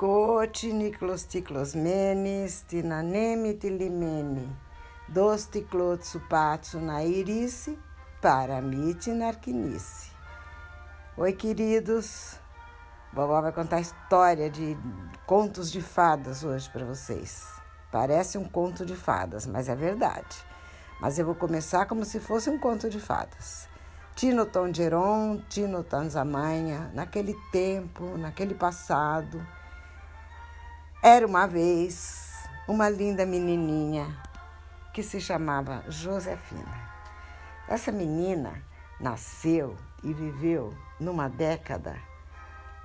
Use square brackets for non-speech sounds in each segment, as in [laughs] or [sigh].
Cote Tiklos Menes, Tinaneme Tilimene, Dos Ticlotsu Patsu Nairice, Paramite Narquinice. Oi, queridos. Vovó vai contar a história de contos de fadas hoje para vocês. Parece um conto de fadas, mas é verdade. Mas eu vou começar como se fosse um conto de fadas. Tino Tongeron, Tino Tanzamanha, naquele tempo, naquele passado, era uma vez uma linda menininha que se chamava Josefina. Essa menina nasceu e viveu numa década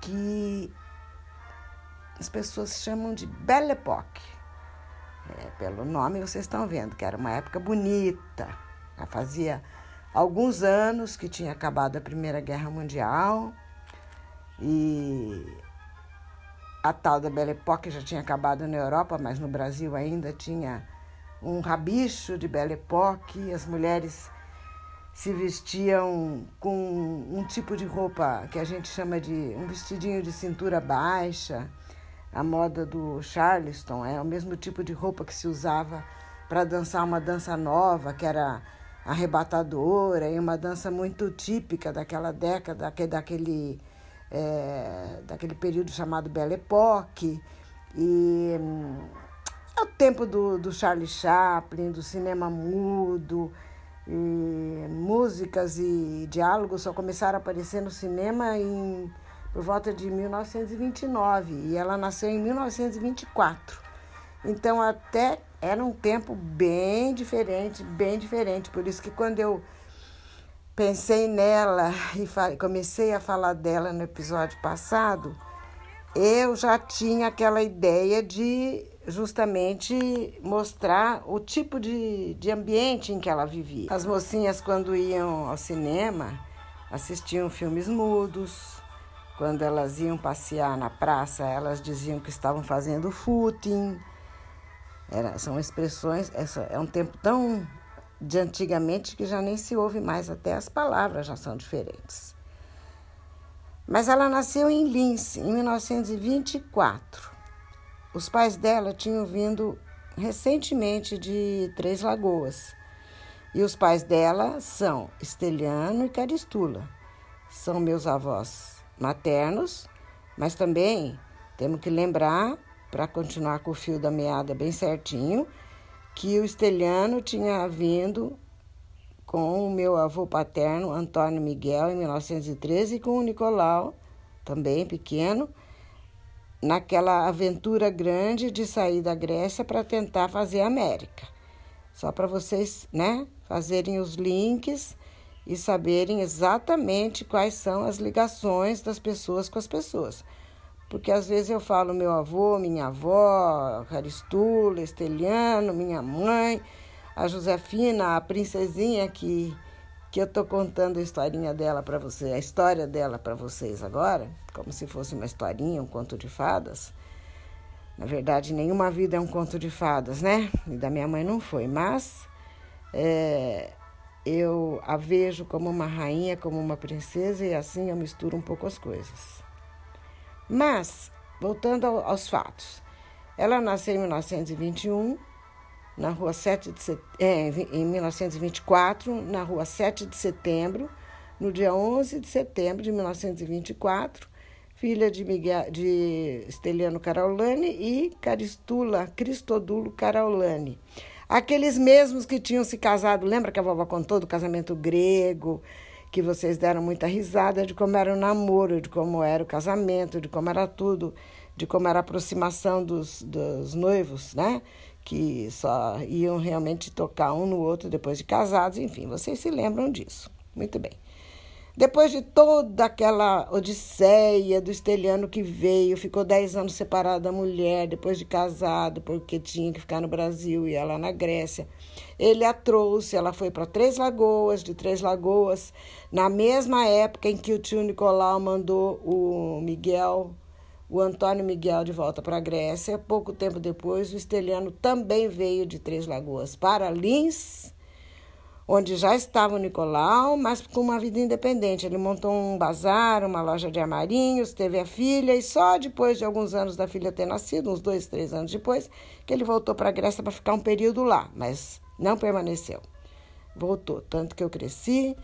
que as pessoas chamam de Belle Époque. É, pelo nome vocês estão vendo que era uma época bonita. Já fazia alguns anos que tinha acabado a Primeira Guerra Mundial e a tal da Belle Époque já tinha acabado na Europa, mas no Brasil ainda tinha um rabicho de Belle Époque. As mulheres se vestiam com um tipo de roupa que a gente chama de um vestidinho de cintura baixa. A moda do Charleston é o mesmo tipo de roupa que se usava para dançar uma dança nova, que era arrebatadora e uma dança muito típica daquela década, daquele é, daquele período chamado Belle Époque. E hum, é o tempo do, do Charlie Chaplin, do cinema mudo, e músicas e diálogos só começaram a aparecer no cinema em, por volta de 1929 e ela nasceu em 1924. Então até era um tempo bem diferente, bem diferente. Por isso que quando eu pensei nela e comecei a falar dela no episódio passado, eu já tinha aquela ideia de justamente mostrar o tipo de, de ambiente em que ela vivia. As mocinhas, quando iam ao cinema, assistiam filmes mudos. Quando elas iam passear na praça, elas diziam que estavam fazendo footing. Era, são expressões, essa, é um tempo tão de antigamente que já nem se ouve mais, até as palavras já são diferentes. Mas ela nasceu em Linz, em 1924. Os pais dela tinham vindo recentemente de Três Lagoas. E os pais dela são Esteliano e Caristula. São meus avós maternos, mas também temos que lembrar, para continuar com o fio da meada bem certinho, que o Esteliano tinha vindo com o meu avô paterno, Antônio Miguel, em 1913, e com o Nicolau, também pequeno, naquela aventura grande de sair da Grécia para tentar fazer a América. Só para vocês né, fazerem os links e saberem exatamente quais são as ligações das pessoas com as pessoas. Porque às vezes eu falo meu avô, minha avó, Caristula, Esteliano, minha mãe, a Josefina, a princesinha que, que eu estou contando a historinha dela para vocês, a história dela para vocês agora, como se fosse uma historinha, um conto de fadas. Na verdade, nenhuma vida é um conto de fadas, né? E da minha mãe não foi, mas é, eu a vejo como uma rainha, como uma princesa, e assim eu misturo um pouco as coisas. Mas, voltando ao, aos fatos, ela nasceu em 1921, na rua 7 de set... É, em 1924, na rua 7 de setembro, no dia 11 de setembro de 1924, filha de, Miguel, de Esteliano Caraulani e Caristula Cristodulo Caraulani. Aqueles mesmos que tinham se casado, lembra que a vovó contou do casamento grego, que vocês deram muita risada de como era o namoro, de como era o casamento, de como era tudo, de como era a aproximação dos, dos noivos, né? Que só iam realmente tocar um no outro depois de casados, enfim, vocês se lembram disso. Muito bem. Depois de toda aquela odisseia do esteliano que veio, ficou dez anos separado da mulher, depois de casado, porque tinha que ficar no Brasil e ela na Grécia. Ele a trouxe, ela foi para Três Lagoas, de Três Lagoas, na mesma época em que o tio Nicolau mandou o Miguel, o Antônio Miguel, de volta para a Grécia. Pouco tempo depois, o esteliano também veio de Três Lagoas para Lins onde já estava o Nicolau, mas com uma vida independente. Ele montou um bazar, uma loja de armarinhos, teve a filha, e só depois de alguns anos da filha ter nascido, uns dois, três anos depois, que ele voltou para a Grécia para ficar um período lá, mas não permaneceu. Voltou, tanto que eu cresci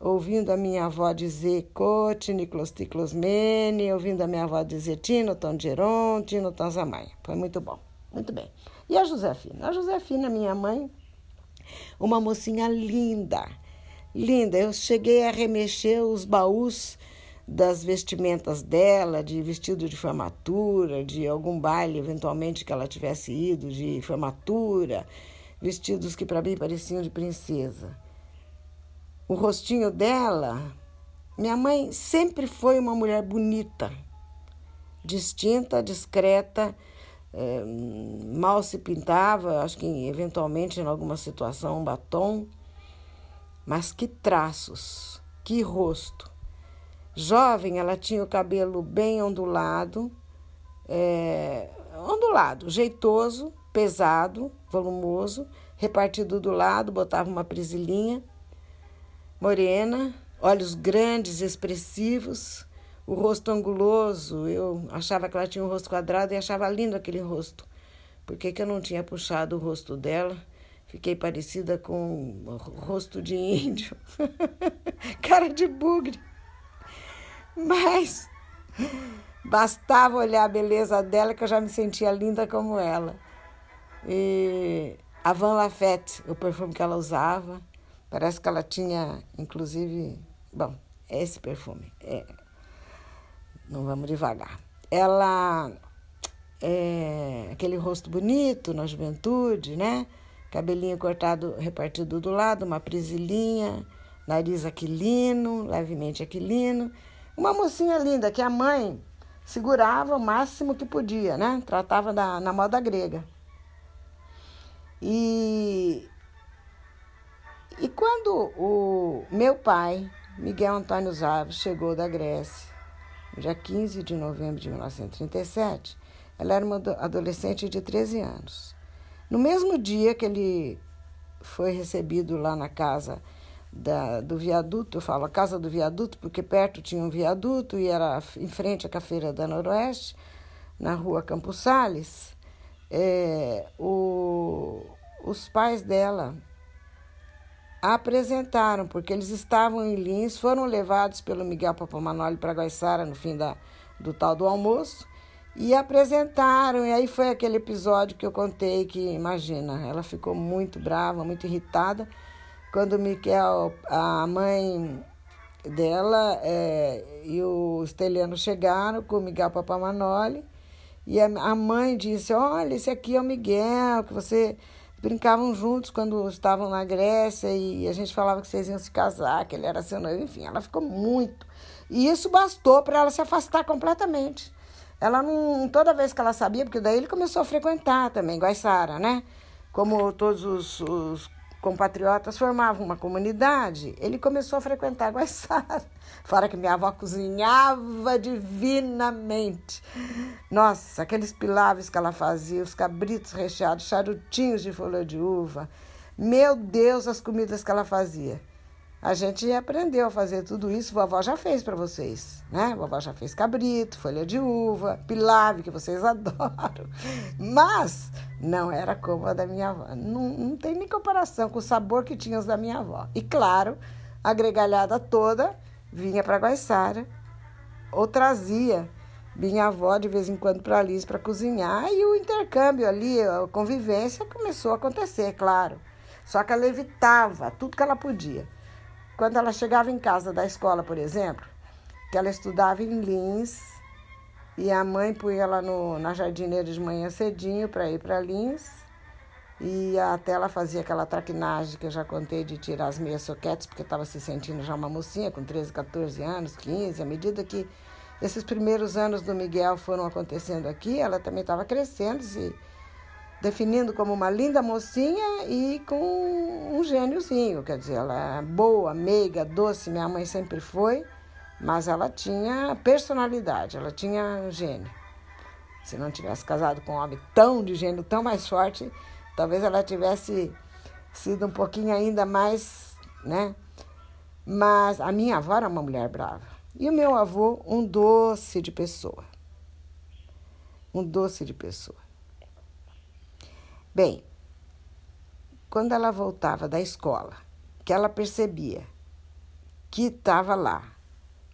ouvindo a minha avó dizer Cote, Niklos Ticlosmene, ouvindo a minha avó dizer Tino Tongeron, Tino Tanzamai. Foi muito bom, muito bem. E a Josefina? A Josefina, minha mãe, uma mocinha linda, linda. Eu cheguei a remexer os baús das vestimentas dela, de vestido de formatura, de algum baile eventualmente que ela tivesse ido, de formatura, vestidos que para mim pareciam de princesa. O rostinho dela, minha mãe sempre foi uma mulher bonita, distinta, discreta, é, mal se pintava, acho que eventualmente em alguma situação um batom, mas que traços, que rosto. Jovem, ela tinha o cabelo bem ondulado, é, ondulado, jeitoso, pesado, volumoso, repartido do lado, botava uma prisilinha, morena, olhos grandes, expressivos, o rosto anguloso. Eu achava que ela tinha um rosto quadrado e achava lindo aquele rosto. Por que, que eu não tinha puxado o rosto dela? Fiquei parecida com o rosto de índio, [laughs] cara de bugre. Mas bastava olhar a beleza dela que eu já me sentia linda como ela. E a Van Lafette, o perfume que ela usava, parece que ela tinha, inclusive, bom, esse perfume. É, não vamos devagar. Ela é aquele rosto bonito na juventude, né? Cabelinho cortado, repartido do lado, uma prisilinha, nariz aquilino, levemente aquilino. Uma mocinha linda que a mãe segurava o máximo que podia, né? Tratava da, na moda grega. E, e quando o meu pai, Miguel Antônio Zaves, chegou da Grécia, no dia 15 de novembro de 1937, ela era uma adolescente de 13 anos. No mesmo dia que ele foi recebido lá na casa da, do viaduto, eu falo a casa do viaduto, porque perto tinha um viaduto e era em frente à Cafeira da Noroeste, na rua Campos Sales, é, o, os pais dela apresentaram, porque eles estavam em Lins, foram levados pelo Miguel Papamanoli para Guaiçara no fim da, do tal do almoço e apresentaram. E aí foi aquele episódio que eu contei que, imagina, ela ficou muito brava, muito irritada quando o Miguel, a mãe dela é, e o Esteliano chegaram com o Miguel Papamanoli e a, a mãe disse, olha, esse aqui é o Miguel, que você brincavam juntos quando estavam na Grécia e a gente falava que vocês iam se casar, que ele era seu noivo, enfim, ela ficou muito. E isso bastou para ela se afastar completamente. Ela não, toda vez que ela sabia, porque daí ele começou a frequentar também, Guaiçara, né? Como todos os, os compatriotas formavam uma comunidade, ele começou a frequentar Guaiçara. Fora que minha avó cozinhava divinamente. Nossa, aqueles pilaves que ela fazia, os cabritos recheados, charutinhos de folha de uva. Meu Deus, as comidas que ela fazia. A gente aprendeu a fazer tudo isso, vovó já fez para vocês, né? Vovó já fez cabrito, folha de uva, pilave, que vocês [laughs] adoram. Mas não era como a da minha avó. Não, não tem nem comparação com o sabor que tinha os da minha avó. E claro, a gregalhada toda vinha para Guaiçara ou trazia minha avó de vez em quando para Alice para cozinhar e o intercâmbio ali, a convivência começou a acontecer, claro. Só que ela evitava tudo que ela podia. Quando ela chegava em casa da escola, por exemplo, que ela estudava em Lins, e a mãe punha ela no, na jardineira de manhã cedinho para ir para Lins, e até ela fazia aquela traquinagem que eu já contei de tirar as meias soquetes, porque estava se sentindo já uma mocinha com 13, 14 anos, 15. À medida que esses primeiros anos do Miguel foram acontecendo aqui, ela também estava crescendo, se definindo como uma linda mocinha e com um gêniozinho, quer dizer, ela é boa, meiga, doce, minha mãe sempre foi, mas ela tinha personalidade, ela tinha gênio. Se não tivesse casado com um homem tão de gênio, tão mais forte, talvez ela tivesse sido um pouquinho ainda mais, né? Mas a minha avó era uma mulher brava. E o meu avô, um doce de pessoa. Um doce de pessoa. Bem, quando ela voltava da escola, que ela percebia que estava lá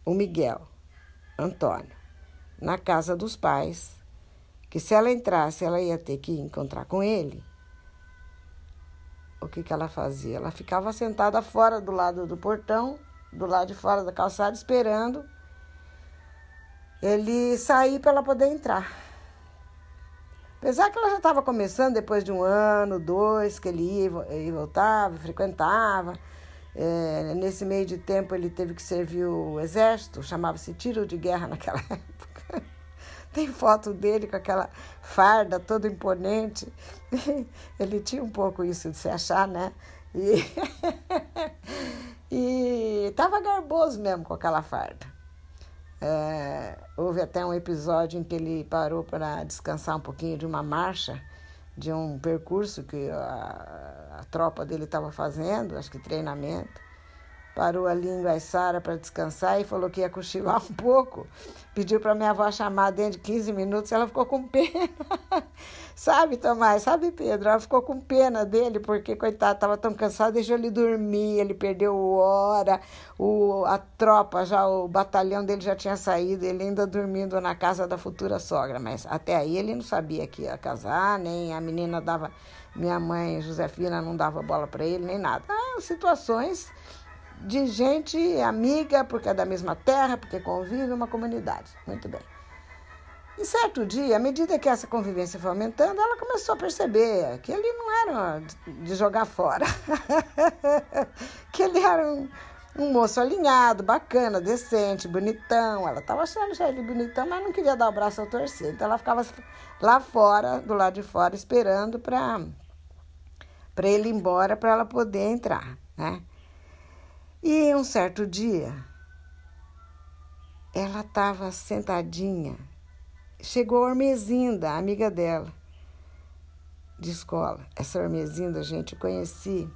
o Miguel Antônio na casa dos pais, que se ela entrasse, ela ia ter que encontrar com ele. O que, que ela fazia? Ela ficava sentada fora do lado do portão, do lado de fora da calçada, esperando ele sair para ela poder entrar. Apesar que ela já estava começando depois de um ano, dois, que ele ia e voltava, frequentava. É, nesse meio de tempo ele teve que servir o exército, chamava-se tiro de guerra [laughs] naquela época. Tem foto dele com aquela farda toda imponente. [laughs] Ele tinha um pouco isso de se achar, né? E, [laughs] e tava garboso mesmo com aquela farda. É, houve até um episódio em que ele parou para descansar um pouquinho de uma marcha, de um percurso que a, a tropa dele estava fazendo, acho que treinamento parou ali em Guaiçara para descansar e falou que ia cochilar um pouco. Pediu para minha avó chamar dentro de 15 minutos, ela ficou com pena. [laughs] sabe, Tomás? Sabe, Pedro? Ela ficou com pena dele, porque, coitado, estava tão cansado, deixou ele dormir, ele perdeu hora, o, a tropa, já o batalhão dele já tinha saído, ele ainda dormindo na casa da futura sogra. Mas até aí ele não sabia que ia casar, nem a menina dava... Minha mãe, Josefina, não dava bola para ele, nem nada. Ah, situações de gente amiga, porque é da mesma terra, porque convive uma comunidade. Muito bem. E certo dia, à medida que essa convivência foi aumentando, ela começou a perceber que ele não era de jogar fora, [laughs] que ele era um, um moço alinhado, bacana, decente, bonitão. Ela estava achando já ele bonitão, mas não queria dar o braço ao torcer. Então ela ficava lá fora, do lado de fora, esperando para ele ir embora para ela poder entrar, né? E um certo dia, ela estava sentadinha. Chegou a Ormezinda, a amiga dela, de escola. Essa Ormezinda, gente, eu conheci.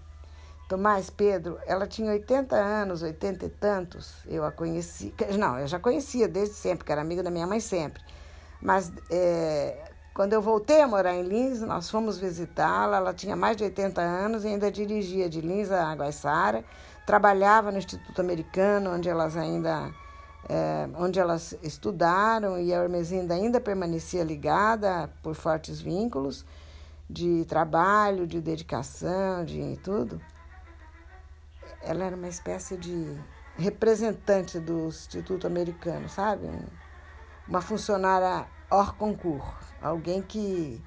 Tomás Pedro, ela tinha 80 anos, 80 e tantos. Eu a conheci. Não, eu já conhecia desde sempre, que era amiga da minha mãe sempre. Mas é, quando eu voltei a morar em Lins, nós fomos visitá-la. Ela tinha mais de 80 anos e ainda dirigia de Lins a Guaiçara trabalhava no Instituto Americano, onde elas ainda é, onde elas estudaram e a Hermesinda ainda permanecia ligada por fortes vínculos de trabalho, de dedicação, de tudo. Ela era uma espécie de representante do Instituto Americano, sabe? Uma funcionária hors concours, alguém que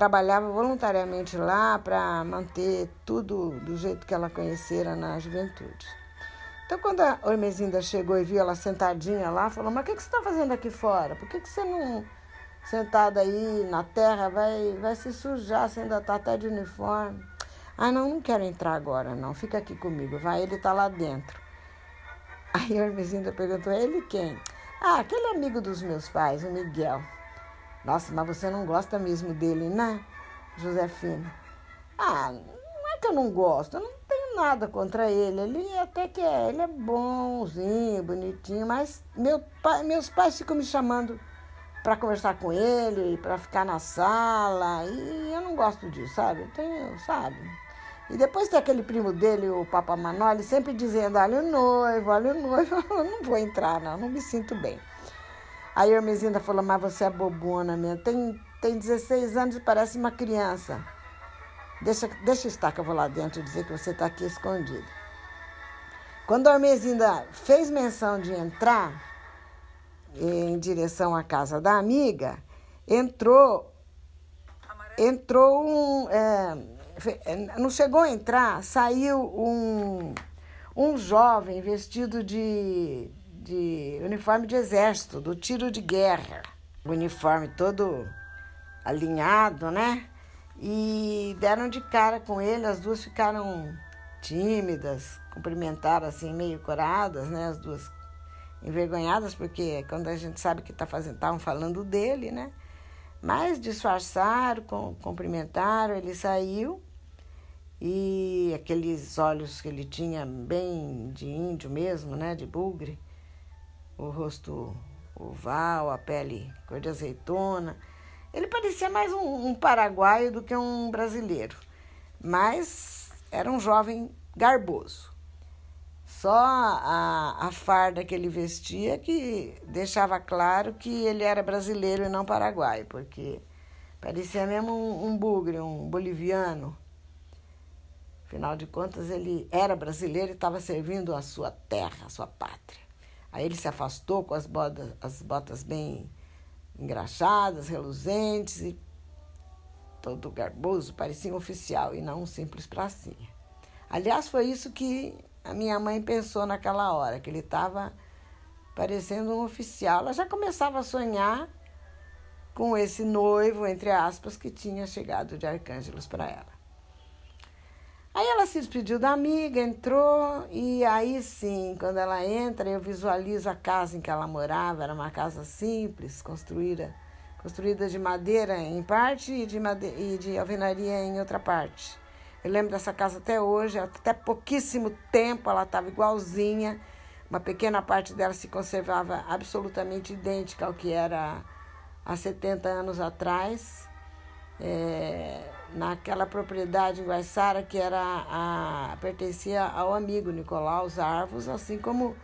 trabalhava voluntariamente lá para manter tudo do jeito que ela conhecera na juventude. Então, quando a Ormezinda chegou e viu ela sentadinha lá, falou: Mas o que, que você está fazendo aqui fora? Por que, que você não, sentada aí na terra, vai, vai se sujar? Você ainda está até de uniforme. Ah, não, não quero entrar agora, não. Fica aqui comigo, vai, ele está lá dentro. Aí a Ormezinda perguntou: Ele quem? Ah, aquele amigo dos meus pais, o Miguel. Nossa, mas você não gosta mesmo dele, né, Josefina? Ah, não é que eu não gosto, eu não tenho nada contra ele. Ele até que é, ele é bonzinho, bonitinho, mas meu pai, meus pais ficam me chamando para conversar com ele, para ficar na sala, e eu não gosto disso, sabe? Eu tenho, sabe? E depois tem aquele primo dele, o Papa Manoli, sempre dizendo, olha o noivo, olha o noivo, [laughs] eu não vou entrar, não, não me sinto bem. Aí a Hermesinda falou, mas você é bobona mesmo. Tem, tem 16 anos e parece uma criança. Deixa, deixa estar que eu vou lá dentro dizer que você está aqui escondido. Quando a Hermesinda fez menção de entrar em direção à casa da amiga, entrou entrou um. É, não chegou a entrar, saiu um, um jovem vestido de de uniforme de exército, do tiro de guerra. O uniforme todo alinhado, né? E deram de cara com ele, as duas ficaram tímidas, cumprimentaram assim, meio coradas, né? As duas envergonhadas, porque quando a gente sabe que tá fazendo, estavam falando dele, né? Mas disfarçaram, cumprimentaram, ele saiu e aqueles olhos que ele tinha bem de índio mesmo, né, de bugre, o rosto oval, a pele cor de azeitona. Ele parecia mais um, um paraguaio do que um brasileiro, mas era um jovem garboso. Só a, a farda que ele vestia que deixava claro que ele era brasileiro e não paraguaio, porque parecia mesmo um, um bugre, um boliviano. Afinal de contas, ele era brasileiro e estava servindo a sua terra, a sua pátria. Aí ele se afastou com as botas, as botas bem engraxadas, reluzentes e todo garboso, parecia um oficial e não um simples pracinha. Aliás, foi isso que a minha mãe pensou naquela hora, que ele estava parecendo um oficial. Ela já começava a sonhar com esse noivo, entre aspas, que tinha chegado de Arcângelos para ela. Aí ela se despediu da amiga, entrou, e aí sim, quando ela entra, eu visualizo a casa em que ela morava. Era uma casa simples, construída, construída de madeira em parte e de, madeira, e de alvenaria em outra parte. Eu lembro dessa casa até hoje, até pouquíssimo tempo ela estava igualzinha. Uma pequena parte dela se conservava absolutamente idêntica ao que era há 70 anos atrás. É, naquela propriedade em Guaiçara que era a, pertencia ao amigo Nicolau Arvos, assim como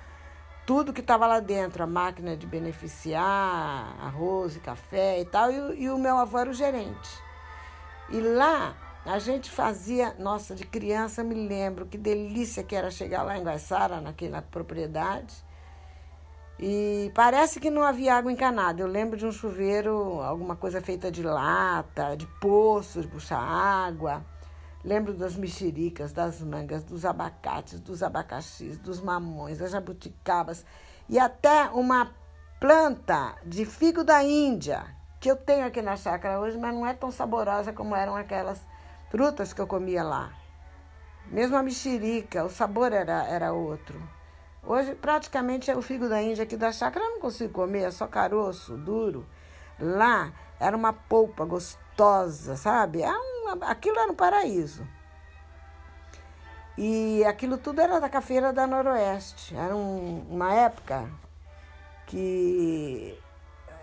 tudo que estava lá dentro, a máquina de beneficiar, arroz e café e tal, e, e o meu avô era o gerente. E lá a gente fazia, nossa, de criança me lembro que delícia que era chegar lá em Guaiçara, naquela propriedade, e parece que não havia água encanada. Eu lembro de um chuveiro, alguma coisa feita de lata, de poços, de puxar água. Lembro das mexericas, das mangas, dos abacates, dos abacaxis, dos mamões, das jabuticabas e até uma planta de figo da Índia que eu tenho aqui na chácara hoje, mas não é tão saborosa como eram aquelas frutas que eu comia lá. Mesmo a mexerica, o sabor era, era outro. Hoje, praticamente, é o figo da Índia aqui da chácara eu não consigo comer, é só caroço, duro. Lá era uma polpa gostosa, sabe? É um, aquilo era um paraíso. E aquilo tudo era da cafeira da Noroeste. Era um, uma época que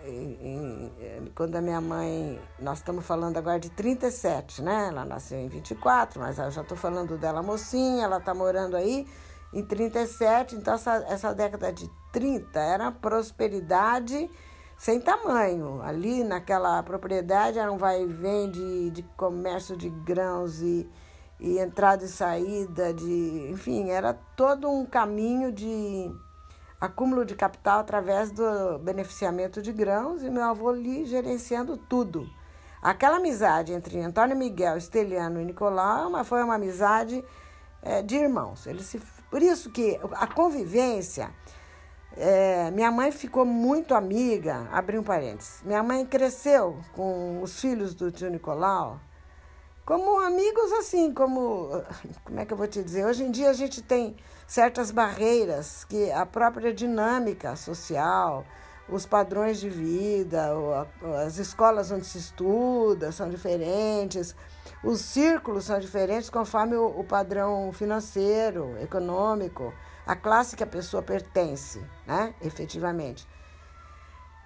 em, em, quando a minha mãe, nós estamos falando agora de 37, né? Ela nasceu em 24, mas eu já estou falando dela mocinha, ela está morando aí em 37, então essa, essa década de 30 era prosperidade sem tamanho. Ali naquela propriedade era um vai e vem de, de comércio de grãos e, e entrada e saída, de, enfim, era todo um caminho de acúmulo de capital através do beneficiamento de grãos e meu avô ali gerenciando tudo. Aquela amizade entre Antônio Miguel, Esteliano e Nicolau foi uma amizade é, de irmãos. Eles se por isso que a convivência, é, minha mãe ficou muito amiga, abri um parênteses. Minha mãe cresceu com os filhos do tio Nicolau como amigos assim, como [laughs] como é que eu vou te dizer? Hoje em dia a gente tem certas barreiras que a própria dinâmica social, os padrões de vida, as escolas onde se estuda são diferentes, os círculos são diferentes conforme o, padrão financeiro, econômico, a classe que a pessoa pertence, né, efetivamente.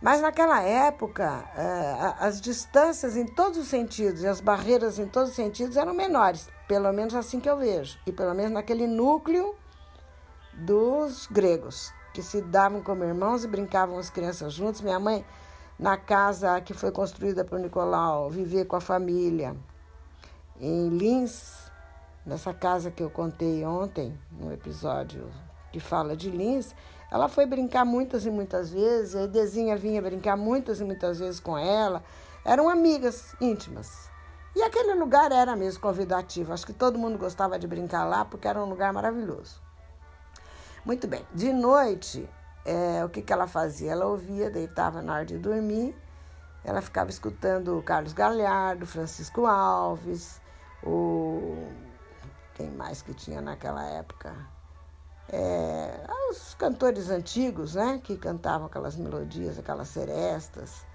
Mas naquela época, eh, as distâncias em todos os sentidos e as barreiras em todos os sentidos eram menores, pelo menos assim que eu vejo, e pelo menos naquele núcleo dos gregos que se davam como irmãos e brincavam as crianças juntos. Minha mãe, na casa que foi construída por Nicolau, vivia com a família em Lins, nessa casa que eu contei ontem, no episódio que fala de Lins. Ela foi brincar muitas e muitas vezes, a Edezinha vinha brincar muitas e muitas vezes com ela. Eram amigas íntimas. E aquele lugar era mesmo convidativo. Acho que todo mundo gostava de brincar lá porque era um lugar maravilhoso. Muito bem. De noite, é, o que, que ela fazia? Ela ouvia, deitava na hora de dormir, ela ficava escutando o Carlos Galhardo, Francisco Alves, o. Quem mais que tinha naquela época? É, os cantores antigos, né? Que cantavam aquelas melodias, aquelas serestas.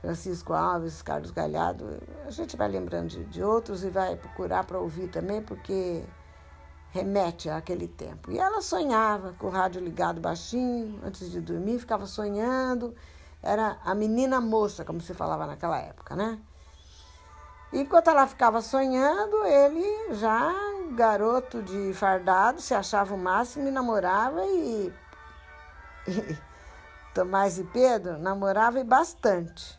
Francisco Alves, Carlos Galhardo. A gente vai lembrando de, de outros e vai procurar para ouvir também, porque remete àquele tempo. E ela sonhava com o rádio ligado baixinho, antes de dormir, ficava sonhando. Era a menina moça, como se falava naquela época, né? Enquanto ela ficava sonhando, ele já, garoto de fardado, se achava o máximo e namorava e, [laughs] Tomás e Pedro namorava e bastante.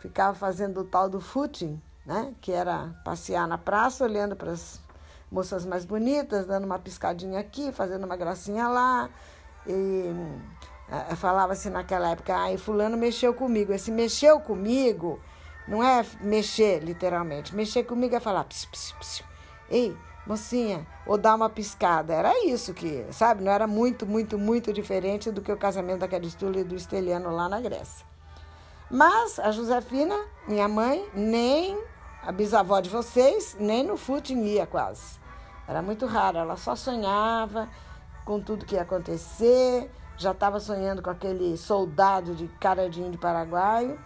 Ficava fazendo o tal do footing, né? Que era passear na praça, olhando para as moças mais bonitas, dando uma piscadinha aqui, fazendo uma gracinha lá. E é, falava-se naquela época, ai, fulano mexeu comigo. Esse mexeu comigo não é mexer, literalmente. Mexer comigo é falar, psiu, psiu, psiu. ei, mocinha, ou dar uma piscada. Era isso que, sabe? Não era muito, muito, muito diferente do que o casamento da Caristula e do Esteliano lá na Grécia. Mas a Josefina, minha mãe, nem a bisavó de vocês, nem no footing ia quase. Era muito raro, ela só sonhava com tudo que ia acontecer, já estava sonhando com aquele soldado de cara de paraguaio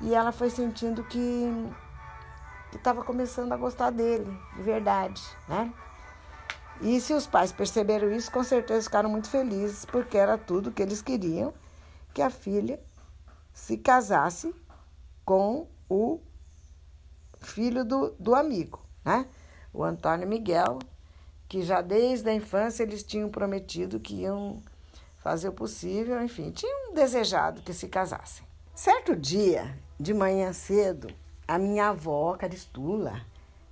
e ela foi sentindo que estava começando a gostar dele, de verdade, né? E se os pais perceberam isso, com certeza ficaram muito felizes, porque era tudo que eles queriam, que a filha se casasse com o filho do, do amigo, né? O Antônio Miguel, que já desde a infância eles tinham prometido que iam fazer o possível, enfim, tinham desejado que se casassem. Certo dia, de manhã cedo, a minha avó, Caristula,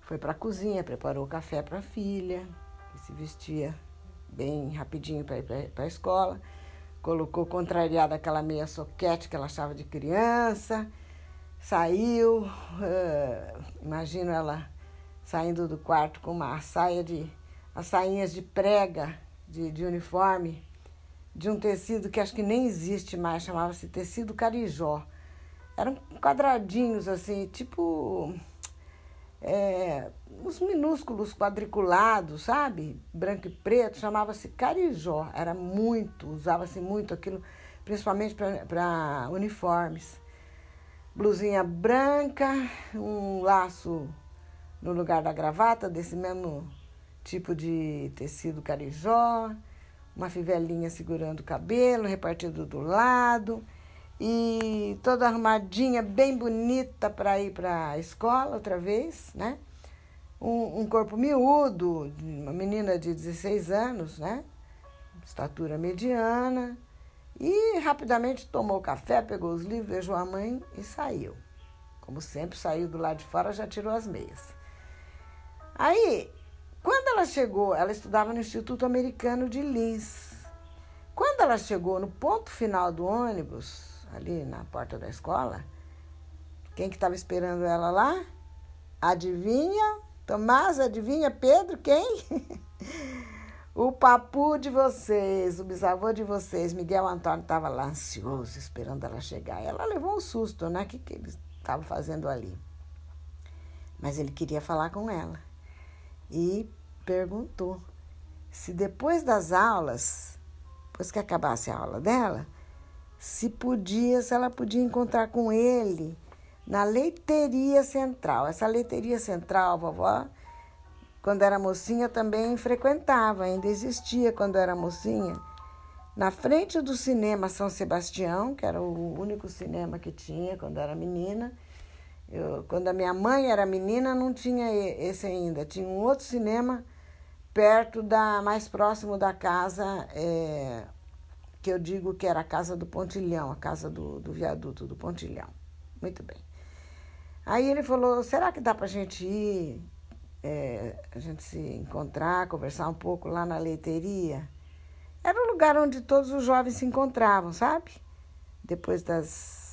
foi para a cozinha, preparou café para a filha, que se vestia bem rapidinho para ir para a escola, colocou contrariada aquela meia soquete que ela achava de criança, saiu, uh, imagino ela saindo do quarto com uma saia de, as sainhas de prega, de, de uniforme, de um tecido que acho que nem existe mais, chamava-se tecido carijó. Eram quadradinhos assim, tipo é, uns minúsculos quadriculados, sabe? Branco e preto, chamava-se carijó. Era muito, usava-se muito aquilo, principalmente para uniformes. Blusinha branca, um laço no lugar da gravata, desse mesmo tipo de tecido carijó uma fivelinha segurando o cabelo, repartido do lado, e toda arrumadinha, bem bonita para ir para a escola outra vez, né? Um, um, corpo miúdo, uma menina de 16 anos, né? Estatura mediana. E rapidamente tomou café, pegou os livros, beijou a mãe e saiu. Como sempre, saiu do lado de fora, já tirou as meias. Aí quando ela chegou, ela estudava no Instituto Americano de Lins. Quando ela chegou no ponto final do ônibus, ali na porta da escola, quem que estava esperando ela lá? Adivinha? Tomás, adivinha? Pedro, quem? [laughs] o papu de vocês, o bisavô de vocês, Miguel Antônio, estava lá ansioso, esperando ela chegar. Ela levou um susto, né? O que, que ele estava fazendo ali? Mas ele queria falar com ela e perguntou se depois das aulas, depois que acabasse a aula dela, se podia, se ela podia encontrar com ele na leiteria central. Essa leiteria central, vovó, quando era mocinha também frequentava, ainda existia quando era mocinha, na frente do cinema São Sebastião, que era o único cinema que tinha quando era menina, eu, quando a minha mãe era menina, não tinha esse ainda. Tinha um outro cinema perto da mais próximo da casa, é, que eu digo que era a casa do Pontilhão, a casa do, do viaduto do Pontilhão. Muito bem. Aí ele falou: será que dá para gente ir, é, a gente se encontrar, conversar um pouco lá na leiteria? Era o lugar onde todos os jovens se encontravam, sabe? Depois das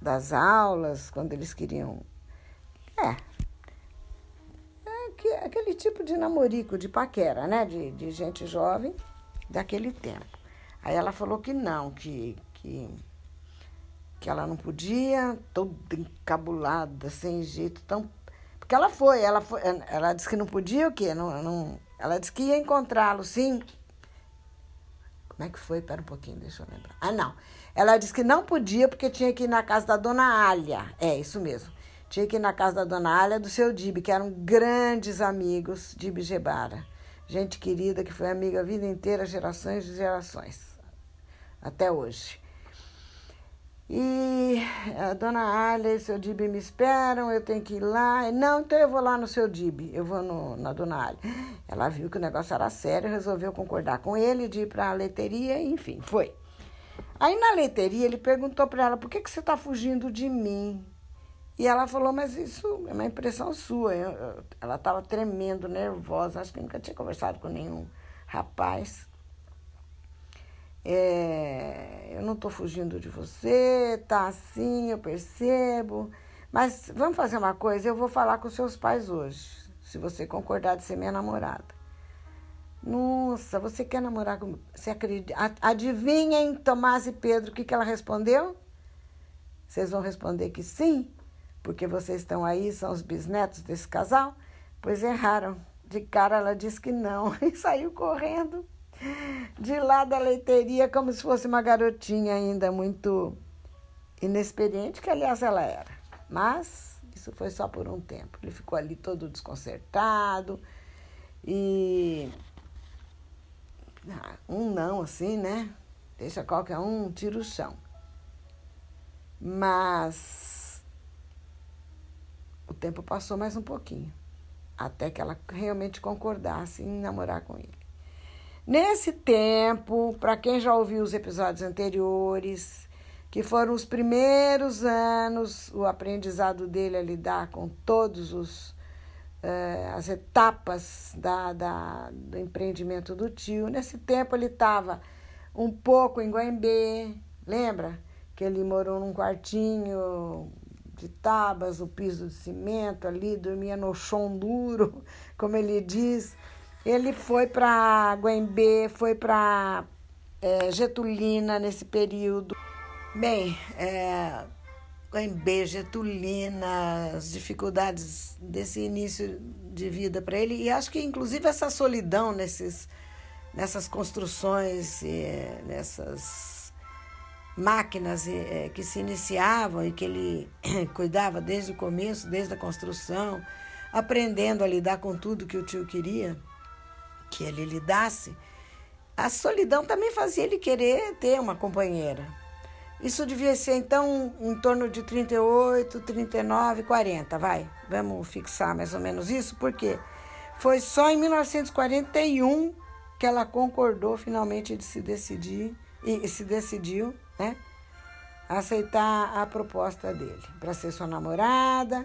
das aulas, quando eles queriam. É. é aquele tipo de namorico, de paquera, né? De, de gente jovem daquele tempo. Aí ela falou que não, que, que, que ela não podia, toda encabulada, sem jeito, tão. Porque ela foi, ela foi, ela disse que não podia o quê? Não, não, ela disse que ia encontrá-lo, sim. Como é que foi? Pera um pouquinho, deixa eu lembrar. Ah, não. Ela disse que não podia porque tinha que ir na casa da dona Alia. É, isso mesmo. Tinha que ir na casa da dona Alia do seu Dibi, que eram grandes amigos de Gebara. Gente querida que foi amiga a vida inteira, gerações e gerações. Até hoje. E a dona Alia e seu Dibi me esperam, eu tenho que ir lá. Não, então eu vou lá no seu Dibi, eu vou no, na dona Alia. Ela viu que o negócio era sério, resolveu concordar com ele de ir para a leiteria, enfim, foi. Aí na leiteria ele perguntou para ela: por que, que você está fugindo de mim? E ela falou, mas isso é uma impressão sua. Eu, eu, ela estava tremendo, nervosa, acho que nunca tinha conversado com nenhum rapaz. É, eu não estou fugindo de você, tá assim, eu percebo. Mas vamos fazer uma coisa, eu vou falar com seus pais hoje, se você concordar de ser minha namorada. Nossa, você quer namorar comigo? Você acredita? Adivinhem, Tomás e Pedro, o que, que ela respondeu? Vocês vão responder que sim? porque vocês estão aí, são os bisnetos desse casal? Pois erraram. De cara ela disse que não [laughs] e saiu correndo de lá da leiteria como se fosse uma garotinha ainda muito inexperiente, que aliás ela era. Mas isso foi só por um tempo. Ele ficou ali todo desconcertado e ah, um não assim, né? Deixa qualquer um tira o chão. Mas o tempo passou mais um pouquinho, até que ela realmente concordasse em namorar com ele. Nesse tempo, para quem já ouviu os episódios anteriores, que foram os primeiros anos, o aprendizado dele a lidar com todos os uh, as etapas da, da, do empreendimento do tio. Nesse tempo ele estava um pouco em Guaimbê, lembra? Que ele morou num quartinho de tabas, o piso de cimento ali, dormia no chão duro, [laughs] como ele diz. Ele foi para Guembê, foi para é, Getulina nesse período. Bem, é, Guembê, Getulina, as dificuldades desse início de vida para ele, e acho que inclusive essa solidão nesses, nessas construções, nessas máquinas é, que se iniciavam e que ele [coughs] cuidava desde o começo, desde a construção, aprendendo a lidar com tudo que o tio queria que ele lidasse, a solidão também fazia ele querer ter uma companheira. Isso devia ser então em torno de 38, 39, 40, vai. Vamos fixar mais ou menos isso, porque foi só em 1941 que ela concordou finalmente de se decidir e se decidiu né? Aceitar a proposta dele para ser sua namorada.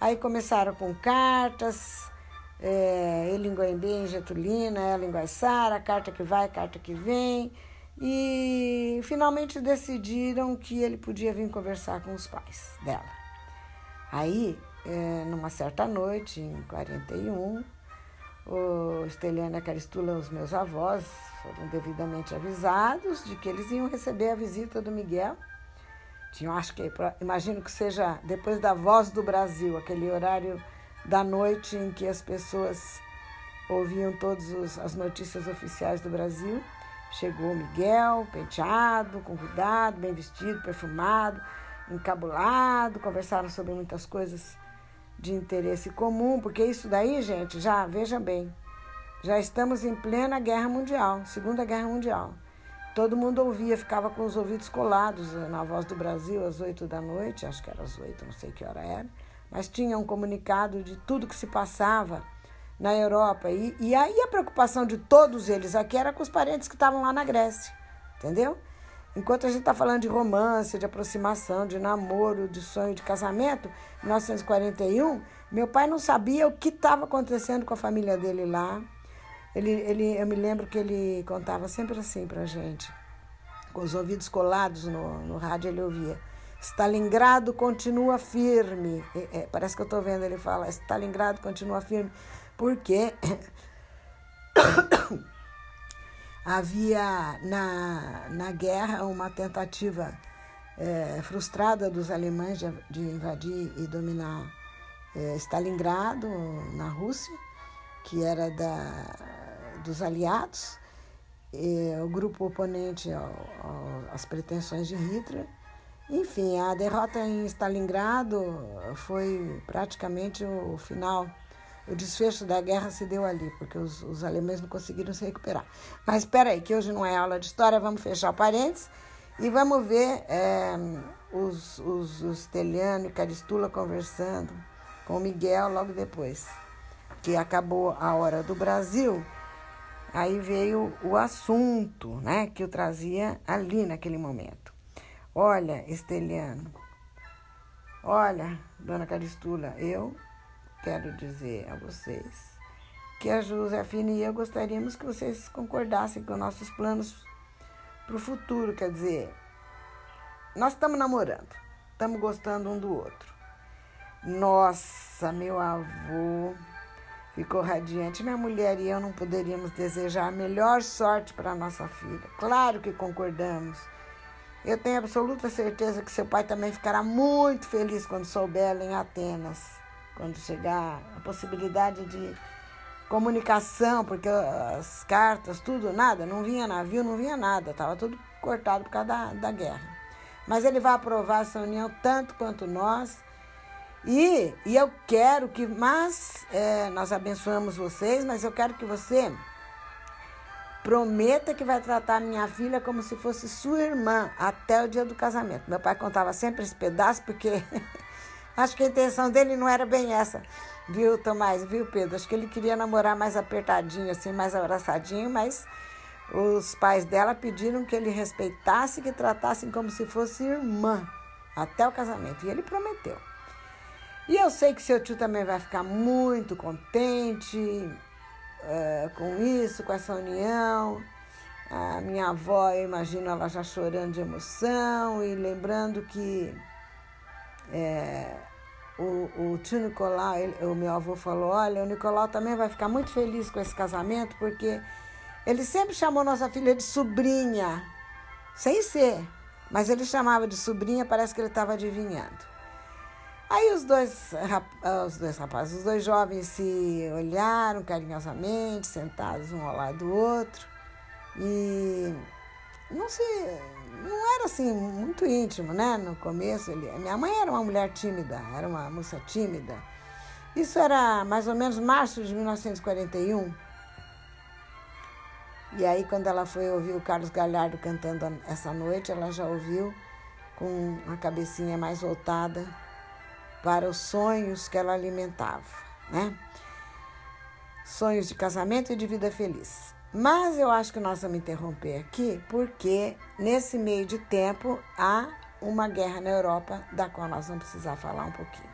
Aí começaram com cartas, é, em Getulina, ela em Guaiçara, carta que vai, carta que vem. E finalmente decidiram que ele podia vir conversar com os pais dela. Aí, é, numa certa noite, em 41, o Esteliana e Caristula, os meus avós, foram devidamente avisados de que eles iam receber a visita do Miguel. Tinham, acho que, imagino que seja depois da Voz do Brasil, aquele horário da noite em que as pessoas ouviam todas as notícias oficiais do Brasil. Chegou Miguel, penteado, com cuidado, bem vestido, perfumado, encabulado, conversaram sobre muitas coisas de interesse comum, porque isso daí, gente, já veja bem, já estamos em plena guerra mundial, Segunda Guerra Mundial. Todo mundo ouvia, ficava com os ouvidos colados na Voz do Brasil às oito da noite, acho que era às oito, não sei que hora era, mas tinha um comunicado de tudo que se passava na Europa. E, e aí a preocupação de todos eles aqui era com os parentes que estavam lá na Grécia, entendeu? Enquanto a gente está falando de romance, de aproximação, de namoro, de sonho de casamento, em 1941, meu pai não sabia o que estava acontecendo com a família dele lá. Ele, ele, eu me lembro que ele contava sempre assim para gente, com os ouvidos colados no, no rádio, ele ouvia. Stalingrado continua firme. É, é, parece que eu estou vendo ele fala, Stalingrado continua firme, porque [coughs] havia na, na guerra uma tentativa é, frustrada dos alemães de, de, invadir e dominar é, Stalingrado, na Rússia, que era da, dos aliados, o grupo oponente ao, ao, às pretensões de Hitler. Enfim, a derrota em Stalingrado foi praticamente o final. O desfecho da guerra se deu ali, porque os, os alemães não conseguiram se recuperar. Mas espera aí, que hoje não é aula de história, vamos fechar parênteses e vamos ver é, os, os, os Teliano e Caristula conversando com o Miguel logo depois que acabou a hora do Brasil, aí veio o assunto, né, que eu trazia ali naquele momento. Olha, Esteliano, olha, dona Caristula, eu quero dizer a vocês que a Josefina e eu gostaríamos que vocês concordassem com nossos planos para o futuro, quer dizer, nós estamos namorando, estamos gostando um do outro. Nossa, meu avô ficou radiante. Minha mulher e eu não poderíamos desejar a melhor sorte para nossa filha. Claro que concordamos. Eu tenho absoluta certeza que seu pai também ficará muito feliz quando souber em Atenas, quando chegar a possibilidade de comunicação, porque as cartas, tudo, nada, não vinha navio, não vinha nada, estava tudo cortado por causa da, da guerra. Mas ele vai aprovar essa união tanto quanto nós e, e eu quero que, mas é, nós abençoamos vocês, mas eu quero que você prometa que vai tratar minha filha como se fosse sua irmã até o dia do casamento. Meu pai contava sempre esse pedaço porque [laughs] acho que a intenção dele não era bem essa, viu, Tomás, viu, Pedro? Acho que ele queria namorar mais apertadinho, assim, mais abraçadinho, mas os pais dela pediram que ele respeitasse, que tratassem como se fosse irmã até o casamento. E ele prometeu. E eu sei que seu tio também vai ficar muito contente é, com isso, com essa união. A minha avó, eu imagino ela já chorando de emoção e lembrando que é, o, o tio Nicolau, ele, o meu avô falou: olha, o Nicolau também vai ficar muito feliz com esse casamento, porque ele sempre chamou nossa filha de sobrinha, sem ser, mas ele chamava de sobrinha, parece que ele estava adivinhando. Aí os dois, os dois rapazes, os dois jovens se olharam carinhosamente, sentados um ao lado do outro, e não se, não era assim muito íntimo, né? No começo, ele, minha mãe era uma mulher tímida, era uma moça tímida. Isso era mais ou menos março de 1941. E aí, quando ela foi ouvir o Carlos Galhardo cantando essa noite, ela já ouviu com a cabecinha mais voltada para os sonhos que ela alimentava, né? Sonhos de casamento e de vida feliz. Mas eu acho que nós vamos interromper aqui porque nesse meio de tempo há uma guerra na Europa da qual nós vamos precisar falar um pouquinho.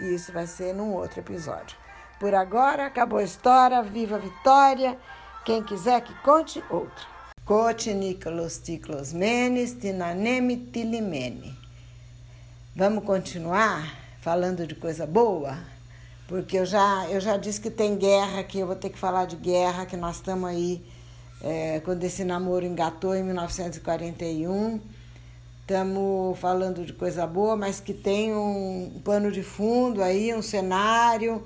E isso vai ser num outro episódio. Por agora, acabou a história, viva a vitória. Quem quiser que conte, outra. Cote Nicolos Ticlos Menes, Tinaneme Tilimene. Vamos continuar falando de coisa boa? Porque eu já, eu já disse que tem guerra, que eu vou ter que falar de guerra, que nós estamos aí, é, quando esse namoro engatou em 1941. Estamos falando de coisa boa, mas que tem um pano de fundo aí, um cenário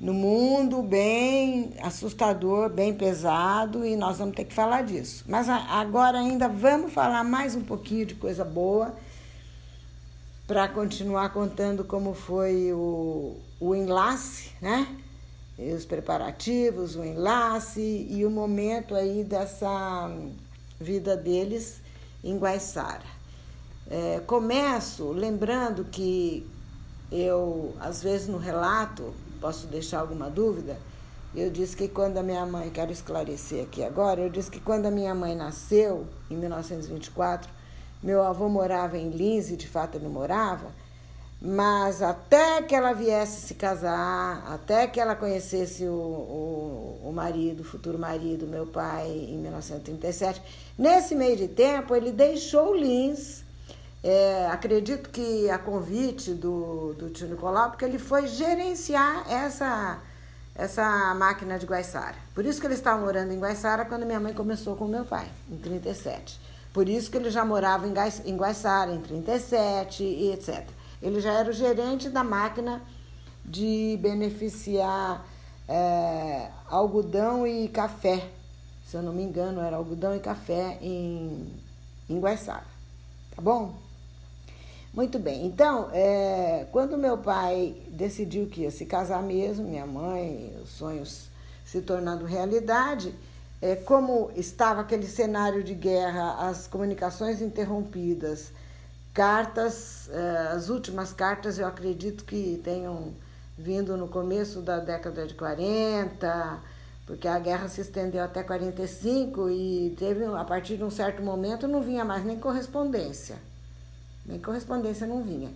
no mundo bem assustador, bem pesado, e nós vamos ter que falar disso. Mas agora ainda vamos falar mais um pouquinho de coisa boa para continuar contando como foi o, o enlace, né? E os preparativos, o enlace e o momento aí dessa vida deles em Guaiçara. É, começo lembrando que eu, às vezes no relato, posso deixar alguma dúvida, eu disse que quando a minha mãe, quero esclarecer aqui agora, eu disse que quando a minha mãe nasceu, em 1924, meu avô morava em Lins e de fato ele morava, mas até que ela viesse se casar, até que ela conhecesse o, o, o marido, o futuro marido, meu pai, em 1937, nesse meio de tempo ele deixou Lins. É, acredito que a convite do, do tio Nicolau, porque ele foi gerenciar essa, essa máquina de Guaiçara. Por isso que ele estava morando em Guaiçara quando minha mãe começou com meu pai, em 37. Por isso que ele já morava em Guaiçara, em 37 e etc. Ele já era o gerente da máquina de beneficiar é, algodão e café, se eu não me engano, era algodão e café em, em Guaiçara. Tá bom? Muito bem. Então, é, quando meu pai decidiu que ia se casar mesmo, minha mãe, os sonhos se tornando realidade, é, como estava aquele cenário de guerra, as comunicações interrompidas, cartas, é, as últimas cartas eu acredito que tenham vindo no começo da década de 40, porque a guerra se estendeu até 45 e teve a partir de um certo momento não vinha mais nem correspondência. Nem correspondência não vinha.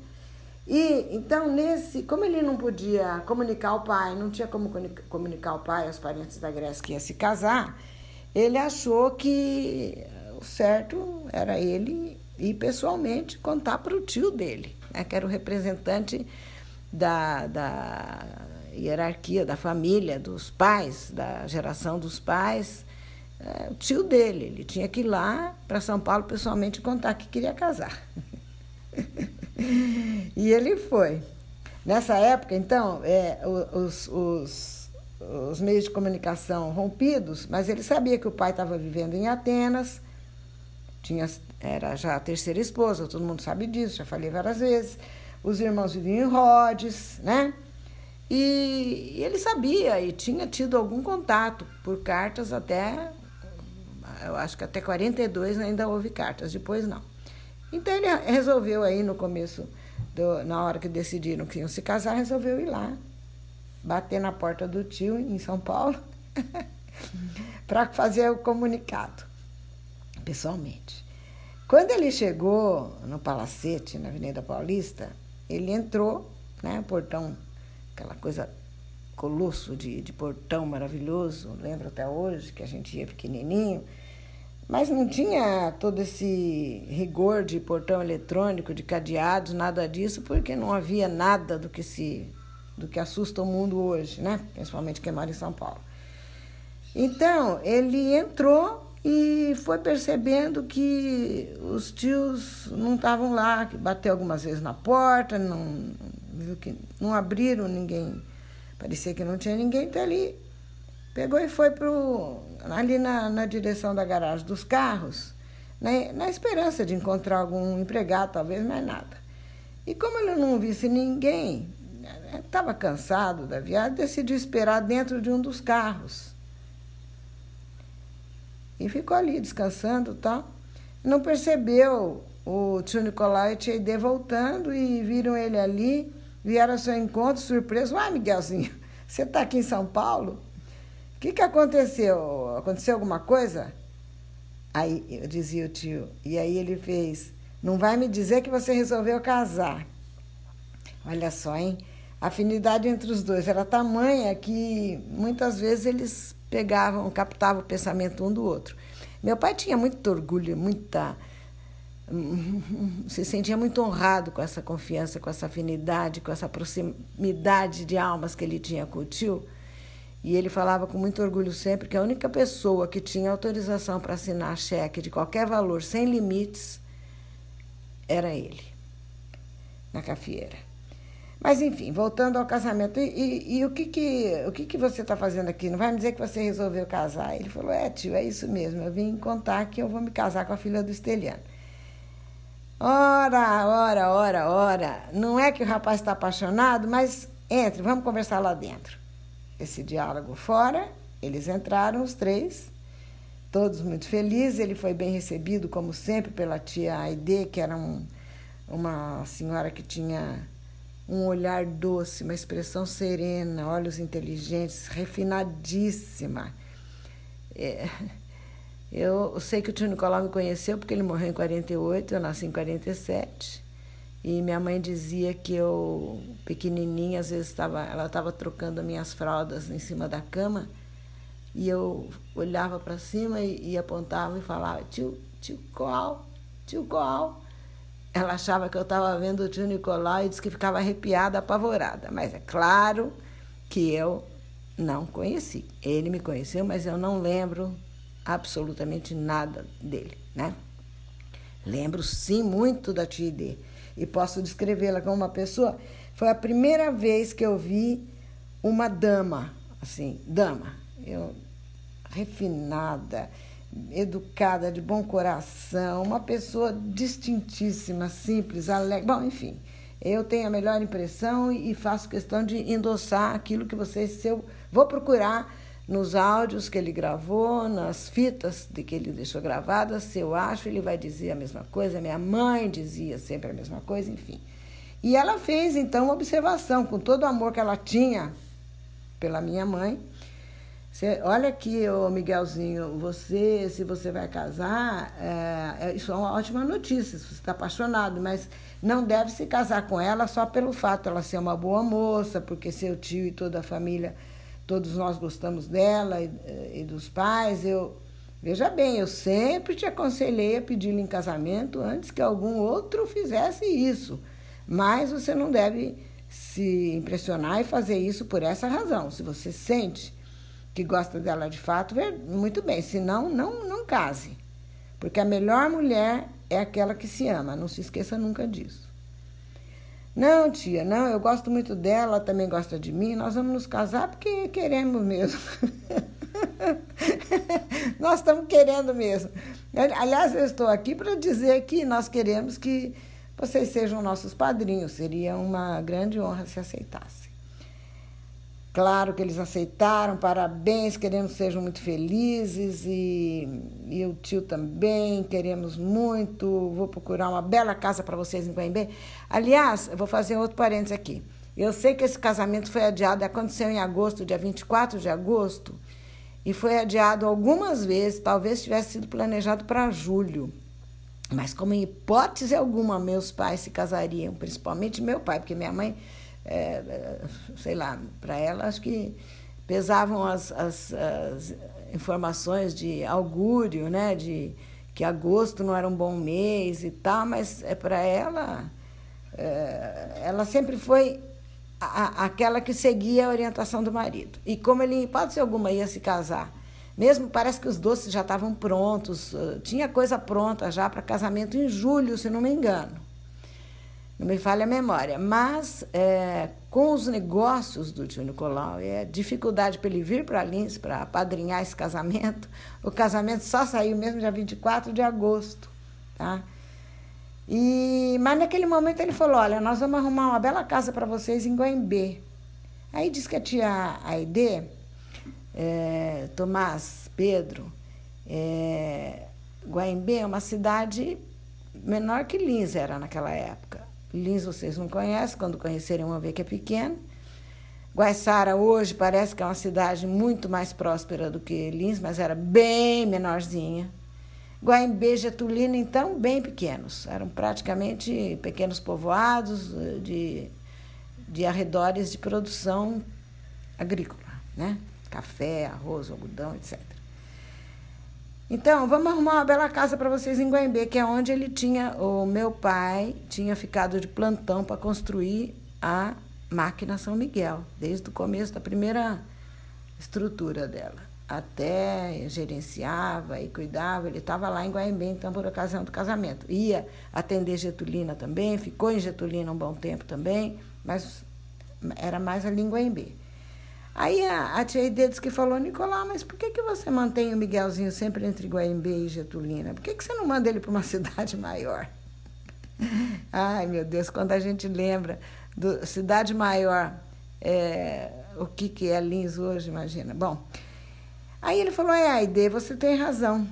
E então nesse, como ele não podia comunicar ao pai, não tinha como comunicar ao pai aos parentes da Grécia que ia se casar, ele achou que o certo era ele ir pessoalmente contar para o tio dele, né, que era o representante da, da hierarquia da família, dos pais, da geração dos pais, é, o tio dele. Ele tinha que ir lá para São Paulo pessoalmente contar que queria casar. [laughs] e ele foi. Nessa época, então, é, os, os, os meios de comunicação rompidos, mas ele sabia que o pai estava vivendo em Atenas, tinha, era já a terceira esposa, todo mundo sabe disso, já falei várias vezes. Os irmãos viviam em Rhodes, né? E ele sabia e tinha tido algum contato por cartas até, eu acho que até 42 ainda houve cartas, depois não. Então ele resolveu aí no começo, do, na hora que decidiram que iam se casar, resolveu ir lá, bater na porta do tio em São Paulo, [laughs] para fazer o comunicado, pessoalmente. Quando ele chegou no Palacete, na Avenida Paulista, ele entrou, né, portão aquela coisa colosso de, de portão maravilhoso, lembro até hoje que a gente ia pequenininho, mas não tinha todo esse rigor de portão eletrônico, de cadeados, nada disso, porque não havia nada do que se do que assusta o mundo hoje, né? Principalmente quem mora em São Paulo. Então, ele entrou e foi percebendo que os tios não estavam lá, que bateu algumas vezes na porta, não, viu que não abriram ninguém, parecia que não tinha ninguém, então ele pegou e foi pro, ali na, na direção da garagem dos carros, né, na esperança de encontrar algum empregado, talvez, mais nada. E como ele não visse ninguém, estava cansado da viagem, decidiu esperar dentro de um dos carros. E ficou ali descansando tal. Não percebeu o tio Nicolai e o voltando e viram ele ali vieram ao seu encontro surpreso. Uai, Miguelzinho, [laughs] você está aqui em São Paulo? O que, que aconteceu? Aconteceu alguma coisa? Aí eu dizia o tio, e aí ele fez, não vai me dizer que você resolveu casar. Olha só, hein? A afinidade entre os dois era tamanha que muitas vezes eles pegavam, captavam o pensamento um do outro. Meu pai tinha muito orgulho, muita [laughs] se sentia muito honrado com essa confiança, com essa afinidade, com essa proximidade de almas que ele tinha com o tio. E ele falava com muito orgulho sempre que a única pessoa que tinha autorização para assinar cheque de qualquer valor sem limites era ele, na cafieira. Mas enfim, voltando ao casamento, e, e, e o, que, que, o que, que você está fazendo aqui? Não vai me dizer que você resolveu casar? Ele falou: É, tio, é isso mesmo. Eu vim contar que eu vou me casar com a filha do Esteliano. Ora, ora, ora, ora. Não é que o rapaz está apaixonado, mas entre, vamos conversar lá dentro. Esse diálogo fora, eles entraram os três, todos muito felizes. Ele foi bem recebido, como sempre, pela tia Aide, que era um, uma senhora que tinha um olhar doce, uma expressão serena, olhos inteligentes, refinadíssima. É, eu sei que o tio Nicolau me conheceu porque ele morreu em 48, eu nasci em 47. E minha mãe dizia que eu, pequenininha, às vezes estava, ela estava trocando minhas fraldas em cima da cama e eu olhava para cima e, e, apontava e falava: tio, tio Coal, tio Coal. Ela achava que eu estava vendo o tio Nicolau e disse que ficava arrepiada, apavorada. Mas é claro que eu não conheci. Ele me conheceu, mas eu não lembro absolutamente nada dele, né? Lembro sim muito da tia Ide e posso descrevê-la como uma pessoa. Foi a primeira vez que eu vi uma dama, assim, dama. Eu refinada, educada, de bom coração, uma pessoa distintíssima, simples, alegre. Bom, enfim, eu tenho a melhor impressão e faço questão de endossar aquilo que vocês. Se eu vou procurar nos áudios que ele gravou, nas fitas de que ele deixou gravadas, se eu acho, ele vai dizer a mesma coisa. Minha mãe dizia sempre a mesma coisa, enfim. E ela fez então uma observação, com todo o amor que ela tinha pela minha mãe. Você, olha aqui, ô Miguelzinho, você, se você vai casar, é, é isso é uma ótima notícia, se você está apaixonado, mas não deve se casar com ela só pelo fato ela ser uma boa moça, porque seu tio e toda a família todos nós gostamos dela e, e dos pais. Eu veja bem, eu sempre te aconselhei a pedi-lo em casamento antes que algum outro fizesse isso. Mas você não deve se impressionar e fazer isso por essa razão. Se você sente que gosta dela de fato, muito bem. Se não, não, não case. Porque a melhor mulher é aquela que se ama. Não se esqueça nunca disso. Não, tia, não, eu gosto muito dela, ela também gosta de mim, nós vamos nos casar porque queremos mesmo. [laughs] nós estamos querendo mesmo. Aliás, eu estou aqui para dizer que nós queremos que vocês sejam nossos padrinhos, seria uma grande honra se aceitassem. Claro que eles aceitaram, parabéns, queremos que sejam muito felizes e, e o tio também, queremos muito. Vou procurar uma bela casa para vocês em Coimbé. Aliás, eu vou fazer outro parênteses aqui. Eu sei que esse casamento foi adiado, aconteceu em agosto, dia 24 de agosto, e foi adiado algumas vezes, talvez tivesse sido planejado para julho. Mas, como em hipótese alguma, meus pais se casariam, principalmente meu pai, porque minha mãe é, sei lá, para ela acho que pesavam as, as, as, informações de augúrio, né, de que agosto não era um bom mês e tal, mas é para ela, é, ela sempre foi a, aquela que seguia a orientação do marido. E como ele, em hipótese alguma, ia se casar, mesmo parece que os doces já estavam prontos, tinha coisa pronta já para casamento em julho, se não me engano não me falha a memória. Mas é, com os negócios do tio Nicolau a dificuldade para ele vir para Lins para padrinhar esse casamento, o casamento só saiu mesmo dia 24 de agosto. Tá? E, mas naquele momento ele falou: Olha, nós vamos arrumar uma bela casa para vocês em Guaimbê. Aí disse que a tia Aide, é, Tomás, Pedro, é, Guaimbê é uma cidade menor que Lins era naquela época. Lins vocês não conhecem, quando conhecerem vão ver que é pequeno. Guaiçara hoje parece que é uma cidade muito mais próspera do que Lins, mas era bem menorzinha. Guaimbê e Getulina, então, bem pequenos. Eram praticamente pequenos povoados eh, de, de arredores de produção agrícola, né? Café, arroz, algodão, etc. Então, vamos arrumar uma bela casa para vocês em Guaimbê, que é onde ele tinha, o meu pai tinha ficado de plantão para construir a máquina São Miguel, desde o começo da primeira estrutura dela. Até gerenciava e cuidava, ele estava lá em Guaimbê, então, por ocasião do casamento. Ia atender Getulina também, ficou em Getulina um bom tempo também, mas era mais ali em Guaimbê. Aí a, a tia Idedes que falou, Nicolau, mas por que, que você mantém o Miguelzinho sempre entre Guaimbê e Getulina? Por que, que você não manda ele para uma [laughs] cidade maior? Ai, meu Deus, quando a gente lembra do cidade maior, é, o que, que é Lins hoje, imagina. Bom, aí ele falou, é, Aide, você tem razão.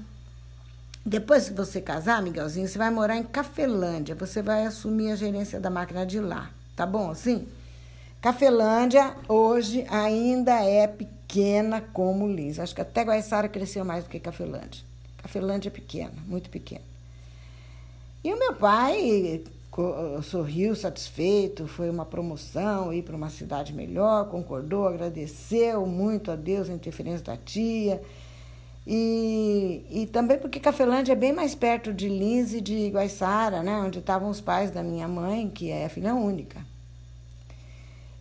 Depois que você casar, Miguelzinho, você vai morar em Cafelândia, você vai assumir a gerência da máquina de lá. Tá bom assim? Cafelândia hoje ainda é pequena como Lins. Acho que até Guaiçara cresceu mais do que Cafelândia. Cafelândia é pequena, muito pequena. E o meu pai sorriu satisfeito, foi uma promoção, ir para uma cidade melhor, concordou, agradeceu muito a Deus a interferência da tia. E, e também porque Cafelândia é bem mais perto de Lins e de Guaiçara, né, onde estavam os pais da minha mãe, que é filha única.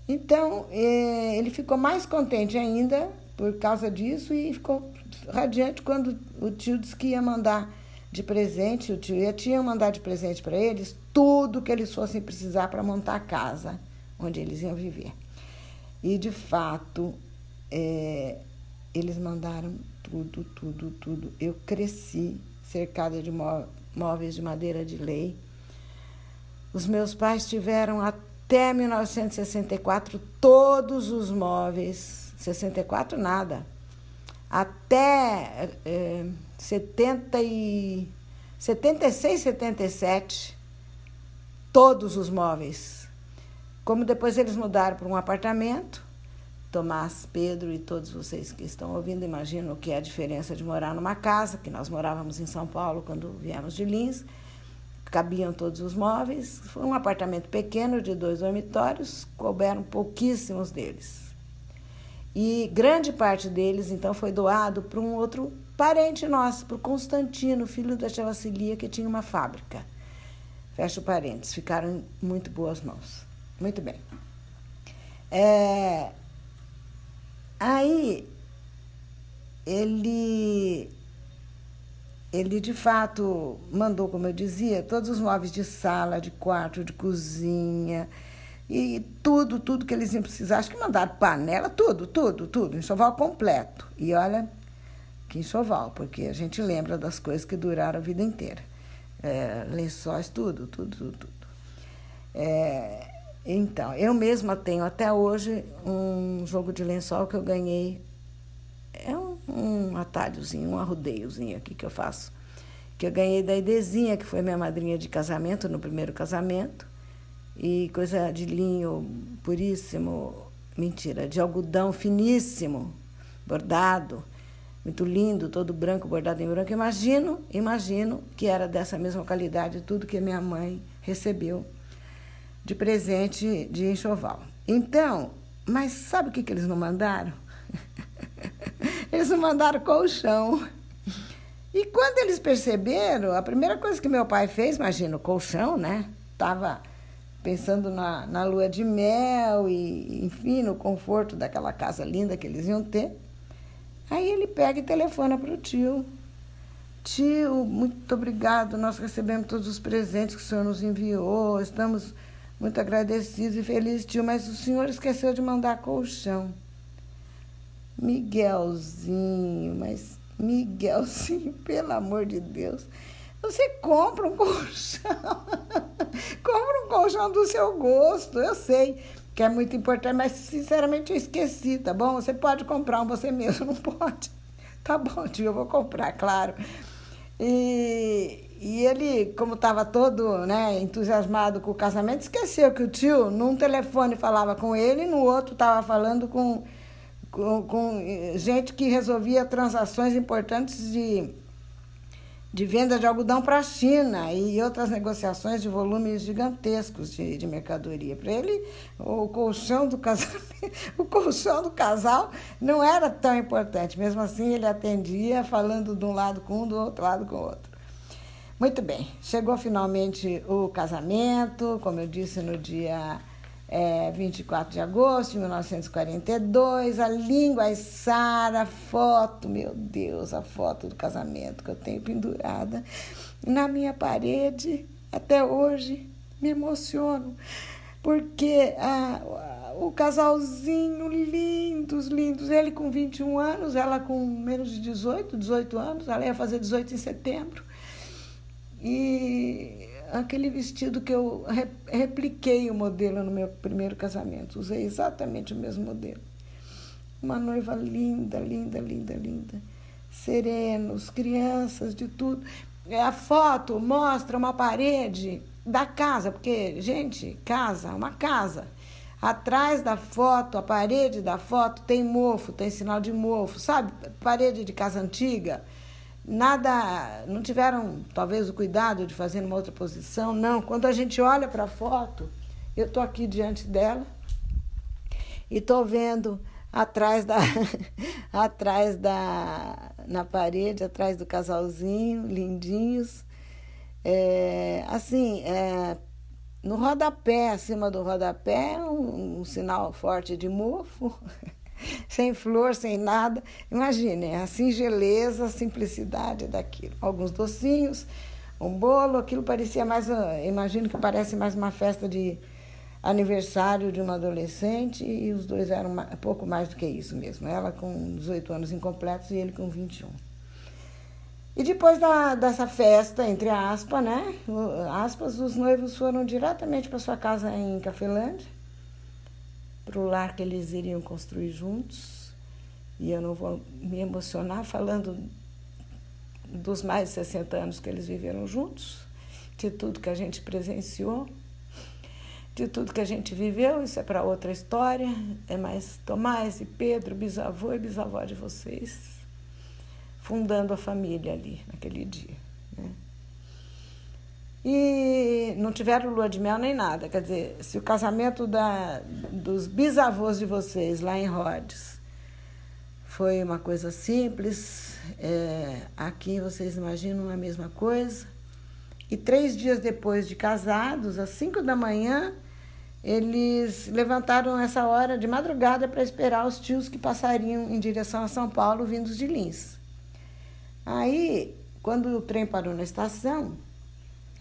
Então, é, ele ficou mais contente ainda por causa disso e ficou radiante quando o tio disse que ia mandar de presente, o tio e a tia mandar de presente para eles tudo que eles fossem precisar para montar a casa onde eles iam viver. E, de fato, é, eles mandaram tudo, tudo, tudo. Eu cresci cercada de móveis de madeira de lei. Os meus pais tiveram até 1964 todos os móveis, 64 nada, até é, 70 e 76, 77, todos os móveis. Como depois eles mudaram para um apartamento, Tomás, Pedro e todos vocês que estão ouvindo imaginam o que é a diferença de morar numa casa, que nós morávamos em São Paulo quando viemos de Lins, cabiam todos os móveis. Foi um apartamento pequeno de dois dormitórios, couberam pouquíssimos deles. E grande parte deles, então, foi doado para um outro parente nosso, para o Constantino, filho da tia Vassilia, que tinha uma fábrica. Fecha parênteses, ficaram em muito boas mãos. Muito bem. É, Aí ele ele de fato mandou, como eu dizia, todos os móveis de sala, de quarto, de cozinha e tudo, tudo que eles iam precisar. Acho que mandaram panela, tudo, tudo, tudo, enxoval completo. E olha que enxoval, porque a gente lembra das coisas que duraram a vida inteira. É, lençóis, tudo, tudo, tudo, tudo. É, então, eu mesma tenho até hoje um jogo de lençol que eu ganhei. Um atalhozinho, um arrudeiozinho aqui que eu faço. Que eu ganhei da Idezinha, que foi minha madrinha de casamento, no primeiro casamento. E coisa de linho puríssimo, mentira, de algodão finíssimo, bordado, muito lindo, todo branco, bordado em branco. Imagino, imagino que era dessa mesma qualidade tudo que minha mãe recebeu de presente de enxoval. Então, mas sabe o que, que eles não mandaram? [laughs] eles mandaram colchão. E quando eles perceberam, a primeira coisa que meu pai fez, imagina, o colchão, né? Tava pensando na, na lua de mel e, enfim, no conforto daquela casa linda que eles iam ter. Aí ele pega e telefona para o tio. Tio, muito obrigado, nós recebemos todos os presentes que o senhor nos enviou, estamos muito agradecido e feliz, tio, mas o senhor esqueceu de mandar colchão. Miguelzinho, mas Miguelzinho, [laughs] pelo amor de Deus. Você compra um colchão. [laughs] compra um colchão do seu gosto. Eu sei que é muito importante, mas sinceramente eu esqueci, tá bom? Você pode comprar um você mesmo, [laughs] não pode? Tá bom, tio, eu vou comprar, claro. E, e ele, como estava todo né, entusiasmado com o casamento, esqueceu que o tio, num telefone, falava com ele e no outro estava falando com, com, com, gente que resolvia transações importantes de, de venda de algodão para a China e outras negociações de volumes gigantescos de, de mercadoria. Para ele, o colchão do casamento, [laughs] o colchão do casal não era tão importante. Mesmo assim, ele atendia falando de um lado com um, do outro lado com o outro. Muito bem, chegou finalmente o casamento, como eu disse, no dia é, 24 de agosto de 1942. A língua Sara, a foto, meu Deus, a foto do casamento que eu tenho pendurada na minha parede até hoje. Me emociono, porque a, o casalzinho lindos, lindos, ele com 21 anos, ela com menos de 18, 18 anos, ela ia fazer 18 em setembro. E aquele vestido que eu repliquei o modelo no meu primeiro casamento, usei exatamente o mesmo modelo. Uma noiva linda, linda, linda, linda. Serenos, crianças, de tudo. A foto mostra uma parede da casa, porque, gente, casa, uma casa. Atrás da foto, a parede da foto tem mofo, tem sinal de mofo, sabe? Parede de casa antiga nada, não tiveram talvez o cuidado de fazer numa outra posição, não. Quando a gente olha para a foto, eu estou aqui diante dela e estou vendo atrás da [laughs] atrás da na parede, atrás do casalzinho, lindinhos. É, assim, é, no rodapé, acima do rodapé, um, um sinal forte de mofo. [laughs] [laughs] sem flor, sem nada. Imaginem a singeleza, a simplicidade daquilo. Alguns docinhos, um bolo, aquilo parecia mais, imagino que parece mais uma festa de aniversário de uma adolescente e os dois eram pouco mais do que isso mesmo. Ela com 18 anos incompletos e ele com 21. E depois da, dessa festa, entre aspas, né? Aspas, os noivos foram diretamente para sua casa em Cafelândia, para o lar que eles iriam construir juntos. E eu não vou me emocionar falando dos mais de 60 anos que eles viveram juntos, de tudo que a gente presenciou, de tudo que a gente viveu. Isso é para outra história. É mais Tomás e Pedro, bisavô e bisavó de vocês fundando a família ali naquele dia. Né? E não tiveram lua de mel nem nada. Quer dizer, se o casamento da, dos bisavôs de vocês lá em Rhodes foi uma coisa simples, é, aqui vocês imaginam a mesma coisa. E três dias depois de casados, às cinco da manhã, eles levantaram essa hora de madrugada para esperar os tios que passariam em direção a São Paulo, vindos de Lins. Aí, quando o trem parou na estação,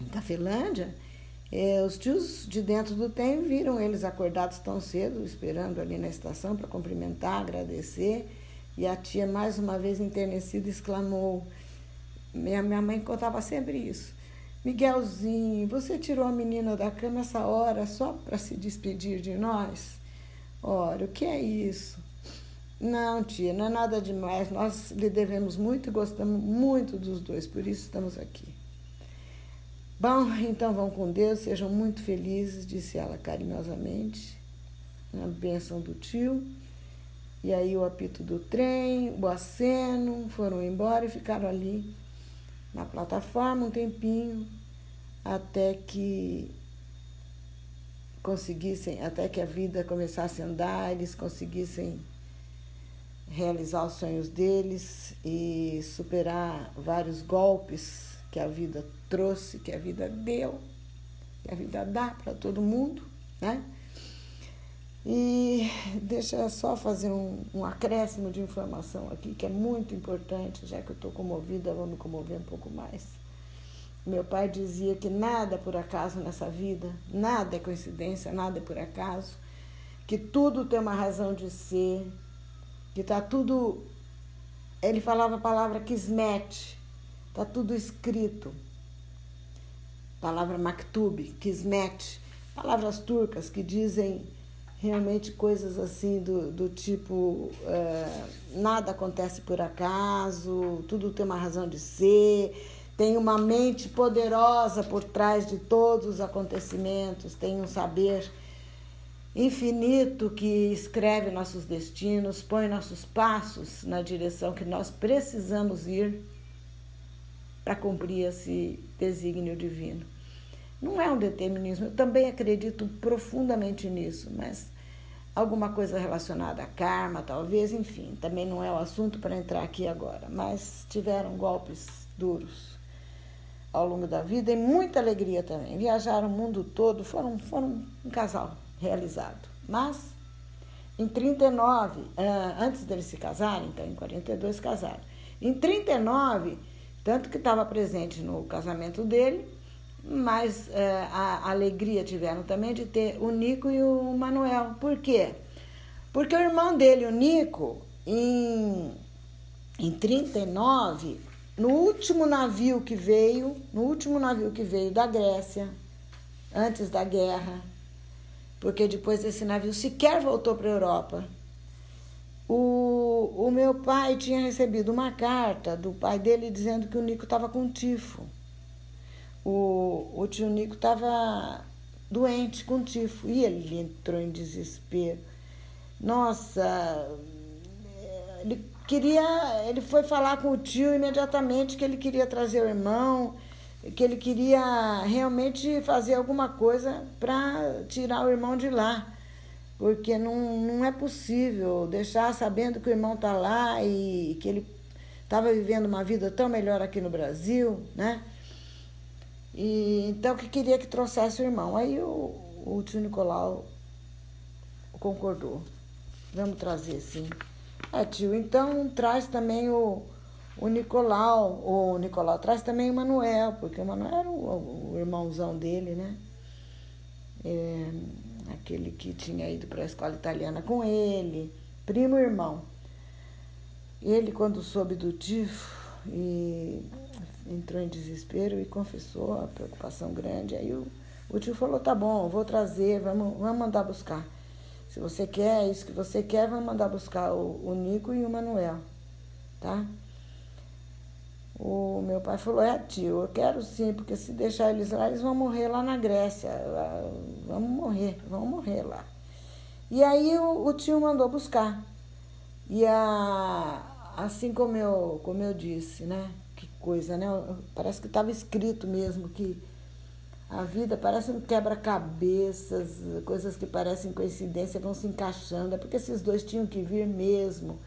em Cafelândia, eh, os tios de dentro do trem viram eles acordados tão cedo, esperando ali na estação para cumprimentar, agradecer. E a tia, mais uma vez enternecida, exclamou: Minha, minha mãe contava sempre isso. Miguelzinho, você tirou a menina da cama essa hora só para se despedir de nós? Ora, o que é isso? Não, tia, não é nada demais. Nós lhe devemos muito e gostamos muito dos dois, por isso estamos aqui. Bom, então vão com Deus, sejam muito felizes, disse ela carinhosamente, na bênção do tio. E aí o apito do trem, o aceno, foram embora e ficaram ali na plataforma um tempinho, até que conseguissem, até que a vida começasse a andar, eles conseguissem realizar os sonhos deles e superar vários golpes que a vida trouxe, que a vida deu, que a vida dá para todo mundo, né? E deixa eu só fazer um, um, acréscimo de informação aqui, que é muito importante, já que eu estou comovida, vou me comover um pouco mais. Meu pai dizia que nada é por acaso nessa vida, nada é coincidência, nada é por acaso, que tudo tem uma razão de ser, que está tudo. Ele falava a palavra kismet, está tudo escrito. Palavra maktub, kismet, palavras turcas que dizem realmente coisas assim do, do tipo é, nada acontece por acaso, tudo tem uma razão de ser, tem uma mente poderosa por trás de todos os acontecimentos, tem um saber infinito que escreve nossos destinos, põe nossos passos na direção que nós precisamos ir para cumprir esse desígnio divino. Não é um determinismo, eu também acredito profundamente nisso, mas alguma coisa relacionada a karma, talvez, enfim, também não é o assunto para entrar aqui agora, mas tiveram golpes duros ao longo da vida e muita alegria também. Viajaram o mundo todo, foram, foram um casal realizado. Mas, em 39, ah, antes deles se casarem, então em 42 casaram. Em 39, tanto que estava presente no casamento dele, mas eh, a alegria tiveram também de ter o Nico e o Manuel. Por quê? Porque o irmão dele, o Nico, em, em 39, no último navio que veio, no último navio que veio da Grécia, antes da guerra, porque depois esse navio sequer voltou para a Europa. O, o meu pai tinha recebido uma carta do pai dele dizendo que o Nico estava com tifo. O, o tio Nico estava doente com tifo e ele entrou em desespero. Nossa, ele queria, ele foi falar com o tio imediatamente que ele queria trazer o irmão que ele queria realmente fazer alguma coisa para tirar o irmão de lá. Porque não, não é possível deixar sabendo que o irmão está lá e que ele estava vivendo uma vida tão melhor aqui no Brasil, né? E, então, que queria que trouxesse o irmão. Aí o, o tio Nicolau concordou. Vamos trazer, sim. É, tio, então traz também o, o Nicolau, o Nicolau traz também o Manuel, porque o Manuel era o, o irmãozão dele, né? É, aquele que tinha ido para a escola italiana com ele, primo irmão. Ele, quando soube do tifo, e entrou em desespero e confessou a preocupação grande. Aí o, o tio falou: tá bom, vou trazer, vamos, vamos mandar buscar. Se você quer, isso que você quer, vamos mandar buscar o, o Nico e o Manuel, tá? O meu pai falou: é, tio, eu quero sim, porque se deixar eles lá, eles vão morrer lá na Grécia. Vamos morrer, vão morrer lá. E aí o, o tio mandou buscar. E a, assim como eu, como eu disse, né? Que coisa, né? Parece que estava escrito mesmo que a vida parece um quebra-cabeças, coisas que parecem coincidência vão se encaixando. É porque esses dois tinham que vir mesmo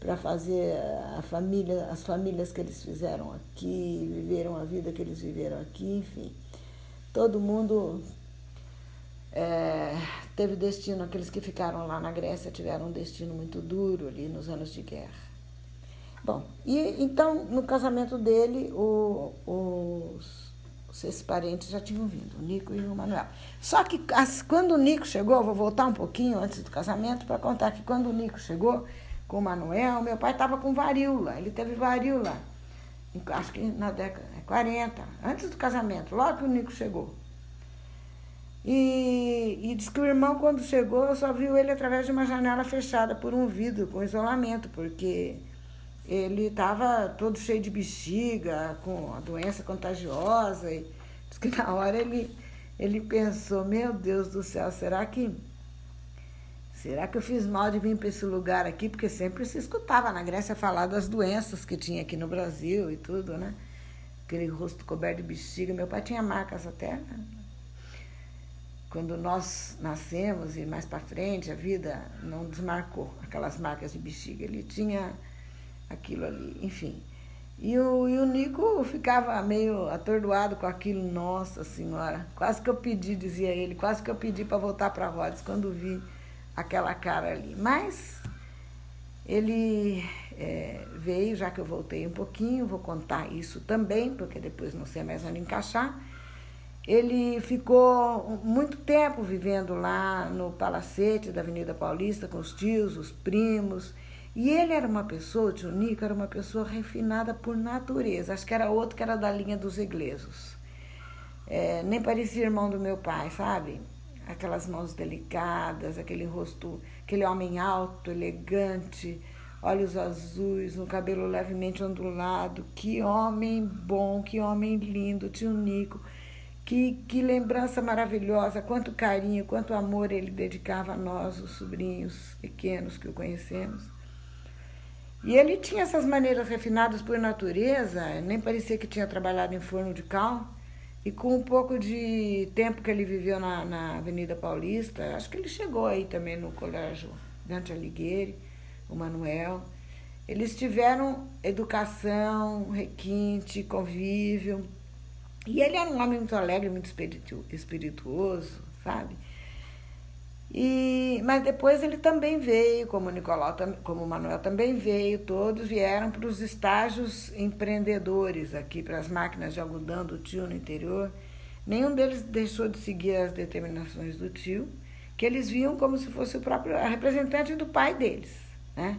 para fazer a família, as famílias que eles fizeram aqui, viveram a vida que eles viveram aqui, enfim. Todo mundo é, teve destino, aqueles que ficaram lá na Grécia tiveram um destino muito duro ali nos anos de guerra. Bom, e então no casamento dele, o, os, os parentes já tinham vindo, o Nico e o Manuel. Só que as, quando o Nico chegou, vou voltar um pouquinho antes do casamento para contar que quando o Nico chegou com o Manuel, meu pai estava com varíola, ele teve varíola, acho que na década 40, antes do casamento, logo que o Nico chegou. E, e diz que o irmão, quando chegou, só viu ele através de uma janela fechada por um vidro, com isolamento, porque ele estava todo cheio de bexiga, com a doença contagiosa. E diz que na hora ele, ele pensou, meu Deus do céu, será que. Será que eu fiz mal de vir para esse lugar aqui? Porque sempre se escutava na Grécia falar das doenças que tinha aqui no Brasil e tudo, né? Aquele rosto coberto de bexiga. Meu pai tinha marcas até. Né? Quando nós nascemos e mais para frente, a vida não desmarcou aquelas marcas de bexiga. Ele tinha aquilo ali, enfim. E o, e o Nico ficava meio atordoado com aquilo, nossa senhora, quase que eu pedi, dizia ele, quase que eu pedi para voltar para Rhodes quando vi aquela cara ali. Mas ele é, veio, já que eu voltei um pouquinho, vou contar isso também, porque depois não sei mais onde encaixar. Ele ficou muito tempo vivendo lá no palacete da Avenida Paulista com os tios, os primos. E ele era uma pessoa, o tio Nico era uma pessoa refinada por natureza. Acho que era outro que era da linha dos ingleses. É, nem parecia irmão do meu pai, sabe? Aquelas mãos delicadas, aquele rosto, aquele homem alto, elegante, olhos azuis, um cabelo levemente ondulado. Que homem bom, que homem lindo, tio Nico. Que, que lembrança maravilhosa, quanto carinho, quanto amor ele dedicava a nós, os sobrinhos pequenos que o conhecemos. E ele tinha essas maneiras refinadas por natureza, nem parecia que tinha trabalhado em forno de cal. E com um pouco de tempo que ele viveu na, na Avenida Paulista, acho que ele chegou aí também no Colégio Dante Alighieri, o Manuel. Eles tiveram educação, requinte, convívio. E ele era um homem muito alegre, muito espirituoso, sabe? E, mas depois ele também veio, como o Nicolau, como o Manuel também veio, todos vieram para os estágios empreendedores aqui, para as máquinas de algodão do tio no interior. Nenhum deles deixou de seguir as determinações do tio, que eles viam como se fosse o próprio representante do pai deles, né?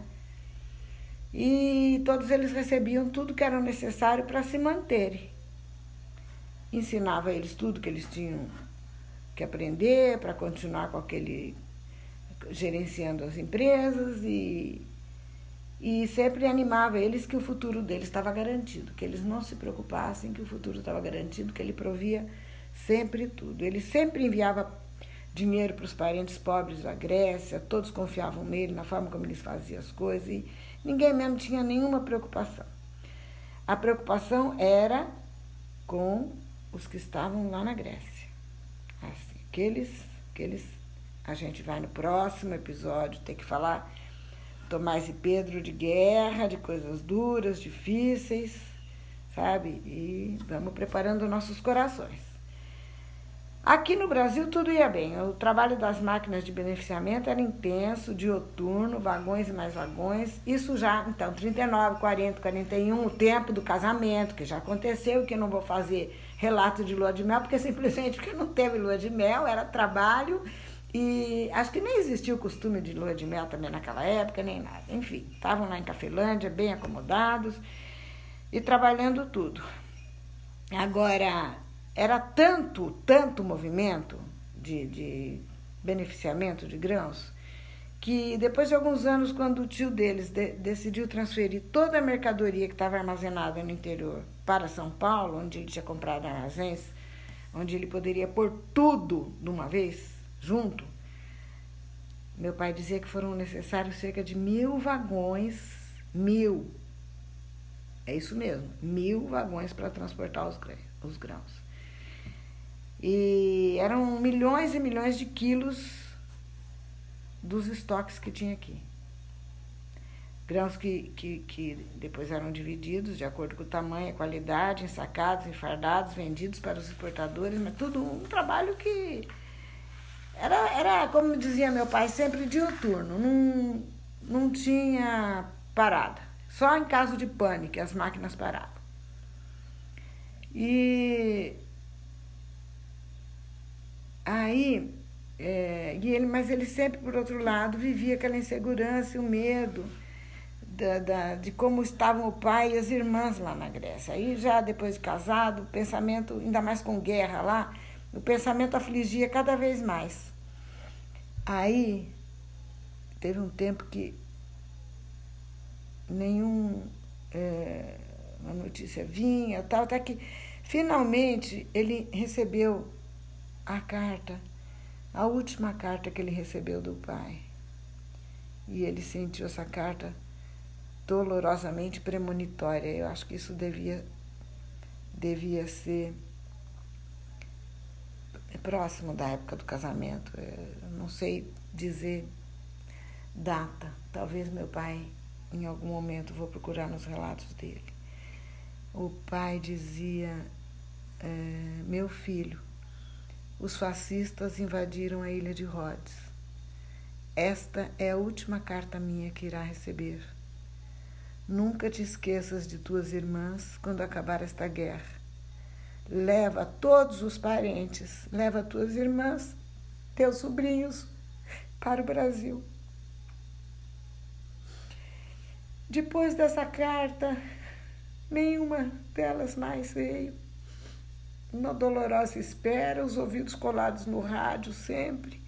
E todos eles recebiam tudo que era necessário para se manterem. Ensinava eles tudo que eles tinham que aprender para continuar com aquele gerenciando as empresas e, e sempre animava eles que o futuro deles estava garantido, que eles não se preocupassem, que o futuro estava garantido, que ele provia sempre tudo. Ele sempre enviava dinheiro para os parentes pobres da Grécia, todos confiavam nele, na forma como ele fazia as coisas e ninguém mesmo tinha nenhuma preocupação. A preocupação era com os que estavam lá na Grécia. Assim, aqueles, aqueles, a gente vai no próximo episódio ter que falar Tomás e Pedro de guerra, de coisas duras, difíceis, sabe? E vamos preparando nossos corações. Aqui no Brasil tudo ia bem. O trabalho das máquinas de beneficiamento era intenso, dioturno, vagões e mais vagões. Isso já, então, 39, 40, 41, o tempo do casamento, que já aconteceu, que eu não vou fazer relato de lua de mel, porque simplesmente porque não teve lua de mel, era trabalho E acho que nem existia o costume de lua de mel também naquela época, nem nada. Enfim, estavam lá em Cafelândia, bem acomodados e trabalhando tudo. Agora, era tanto, tanto movimento de, de beneficiamento de grãos, que depois de alguns anos, quando o tio deles de, decidiu transferir toda a mercadoria que estava armazenada no interior para São Paulo, onde ele tinha comprado armazéns, onde ele poderia pôr tudo de uma vez, junto, meu pai dizia que foram necessários cerca de mil vagões, mil, é isso mesmo, mil vagões para transportar os, os grãos. E eram milhões e milhões de quilos dos estoques que tinha aqui. Grãos que, que, que depois eram divididos de acordo com o tamanho, a qualidade, ensacados, enfardados, vendidos para os exportadores, mas tudo um trabalho que era, era como dizia meu pai, sempre diuturno, não, não tinha parada. Só em caso de pânico as máquinas paravam. E aí, é, e ele, mas ele sempre, por outro lado, vivia aquela insegurança e o medo da, da, de como estavam o pai e as irmãs lá na Grécia. Aí, já depois de casado, o pensamento, ainda mais com guerra lá, o pensamento afligia cada vez mais. Aí teve um tempo que nenhum é, notícia vinha, tal, até que finalmente ele recebeu a carta, a última carta que ele recebeu do pai. E ele sentiu essa carta dolorosamente premonitória. Eu acho que isso devia devia ser próximo da época do casamento. Eu não sei dizer data. Talvez meu pai, em algum momento, vou procurar nos relatos dele. O pai dizia: é, Meu filho, os fascistas invadiram a ilha de Rhodes. Esta é a última carta minha que irá receber. Nunca te esqueças de tuas irmãs quando acabar esta guerra leva todos os parentes, leva tuas irmãs, teus sobrinhos para o Brasil. Depois dessa carta, nenhuma delas mais veio. Uma dolorosa espera, os ouvidos colados no rádio sempre,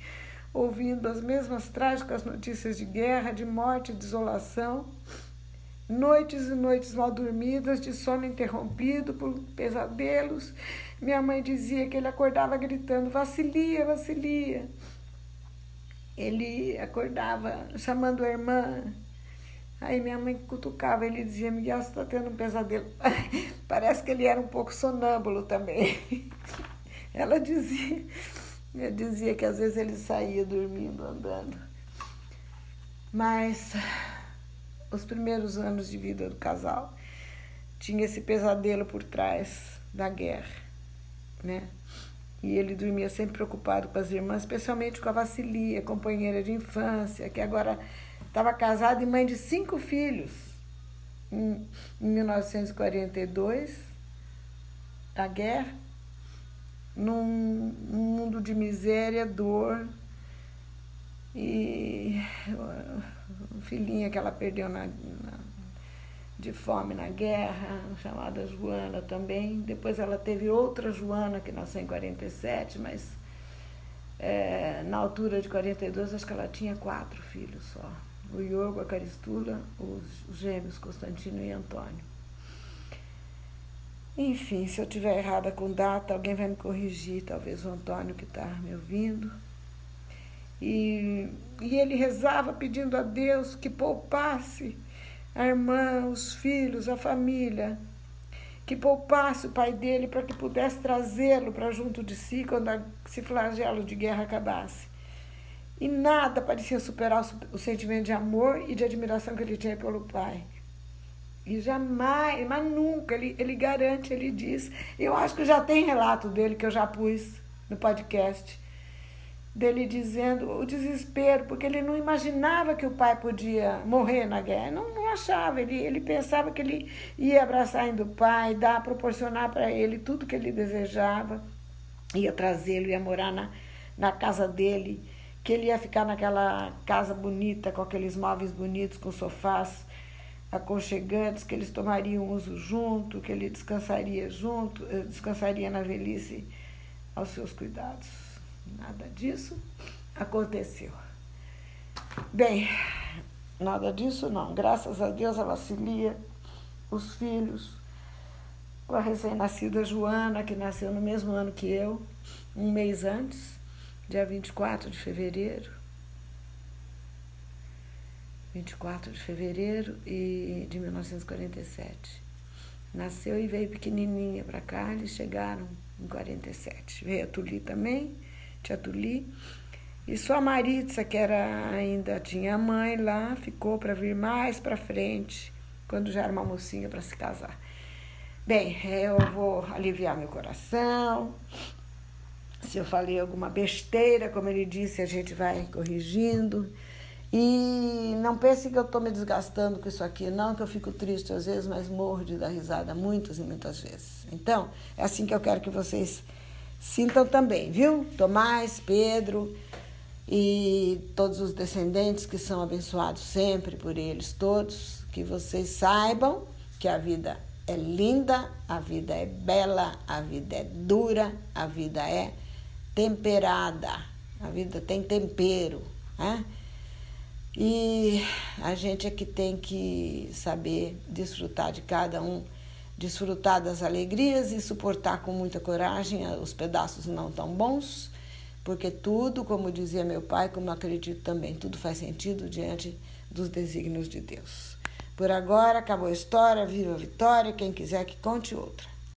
ouvindo as mesmas trágicas notícias de guerra, de morte e desolação noites e noites mal dormidas, de sono interrompido por pesadelos. Minha mãe dizia que ele acordava gritando: Vacilia, Vacilia. Ele acordava chamando a irmã. Aí minha mãe cutucava, ele dizia: Miguel, você está tendo um pesadelo. [laughs] Parece que ele era um pouco sonâmbulo também. [laughs] Ela dizia, eu dizia que às vezes ele saía dormindo, andando. Mas os primeiros anos de vida do casal. Tinha esse pesadelo por trás da guerra, né? E ele dormia sempre preocupado com as irmãs, especialmente com a Vacilia, companheira de infância, que agora estava casada e mãe de cinco filhos. Em, em 1942, a guerra, num mundo de miséria, dor e filhinha que ela perdeu na, na, de fome na guerra, chamada Joana também. Depois ela teve outra Joana que nasceu em 47, mas é, na altura de 42 acho que ela tinha quatro filhos só. O Iogo, a Caristula, os gêmeos Constantino e Antônio. Enfim, se eu tiver errada com data, alguém vai me corrigir, talvez o Antônio que está me ouvindo. E, e ele rezava pedindo a Deus que poupasse a irmã, os filhos, a família, que poupasse o pai dele para que pudesse trazê-lo para junto de si quando esse flagelo de guerra acabasse. E nada parecia superar o, sentimento de amor e de admiração que ele tinha pelo pai. E jamais, mas nunca, ele, ele garante, ele diz. Eu acho que já tem relato dele que eu já pus no podcast dele dizendo o desespero, porque ele não imaginava que o pai podia morrer na guerra, não, não achava, ele, ele pensava que ele ia abraçar ainda o pai, dar, proporcionar para ele tudo que ele desejava, ia trazê-lo, ia morar na, na casa dele, que ele ia ficar naquela casa bonita, com aqueles móveis bonitos, com sofás aconchegantes, que eles tomariam uso junto, que ele descansaria junto, eh, descansaria na velhice aos seus cuidados. Nada disso aconteceu. Bem, nada disso não. Graças a Deus a Vacilia, os filhos, com a recém-nascida Joana, que nasceu no mesmo ano que eu, um mês antes, dia 24 de fevereiro. 24 de fevereiro e de 1947. Nasceu e veio pequenininha para cá, eles chegaram em 47. Veio a Tuli também, tia Tuli. E só a Maritza, que era ainda tinha mãe lá, ficou para vir mais para frente, quando já era uma mocinha para se casar. Bem, eu vou aliviar meu coração. Se eu falei alguma besteira, como ele disse, a gente vai corrigindo. E não pense que eu estou me desgastando com isso aqui, não, que eu fico triste às vezes, mas morro de dar risada muitas e muitas vezes. Então, é assim que eu quero que vocês sintam também, viu? Tomás, Pedro e todos os descendentes que são abençoados sempre por eles todos, que vocês saibam que a vida é linda, a vida é bela, a vida é dura, a vida é temperada, a vida tem tempero, né? E a gente é que tem que saber desfrutar de cada um, desfrutar das alegrias e suportar com muita coragem os pedaços não tão bons, porque tudo, como dizia meu pai, como acredito também, tudo faz sentido diante dos desígnios de Deus. Por agora, acabou a história, viva a vitória, quem quiser que conte outra.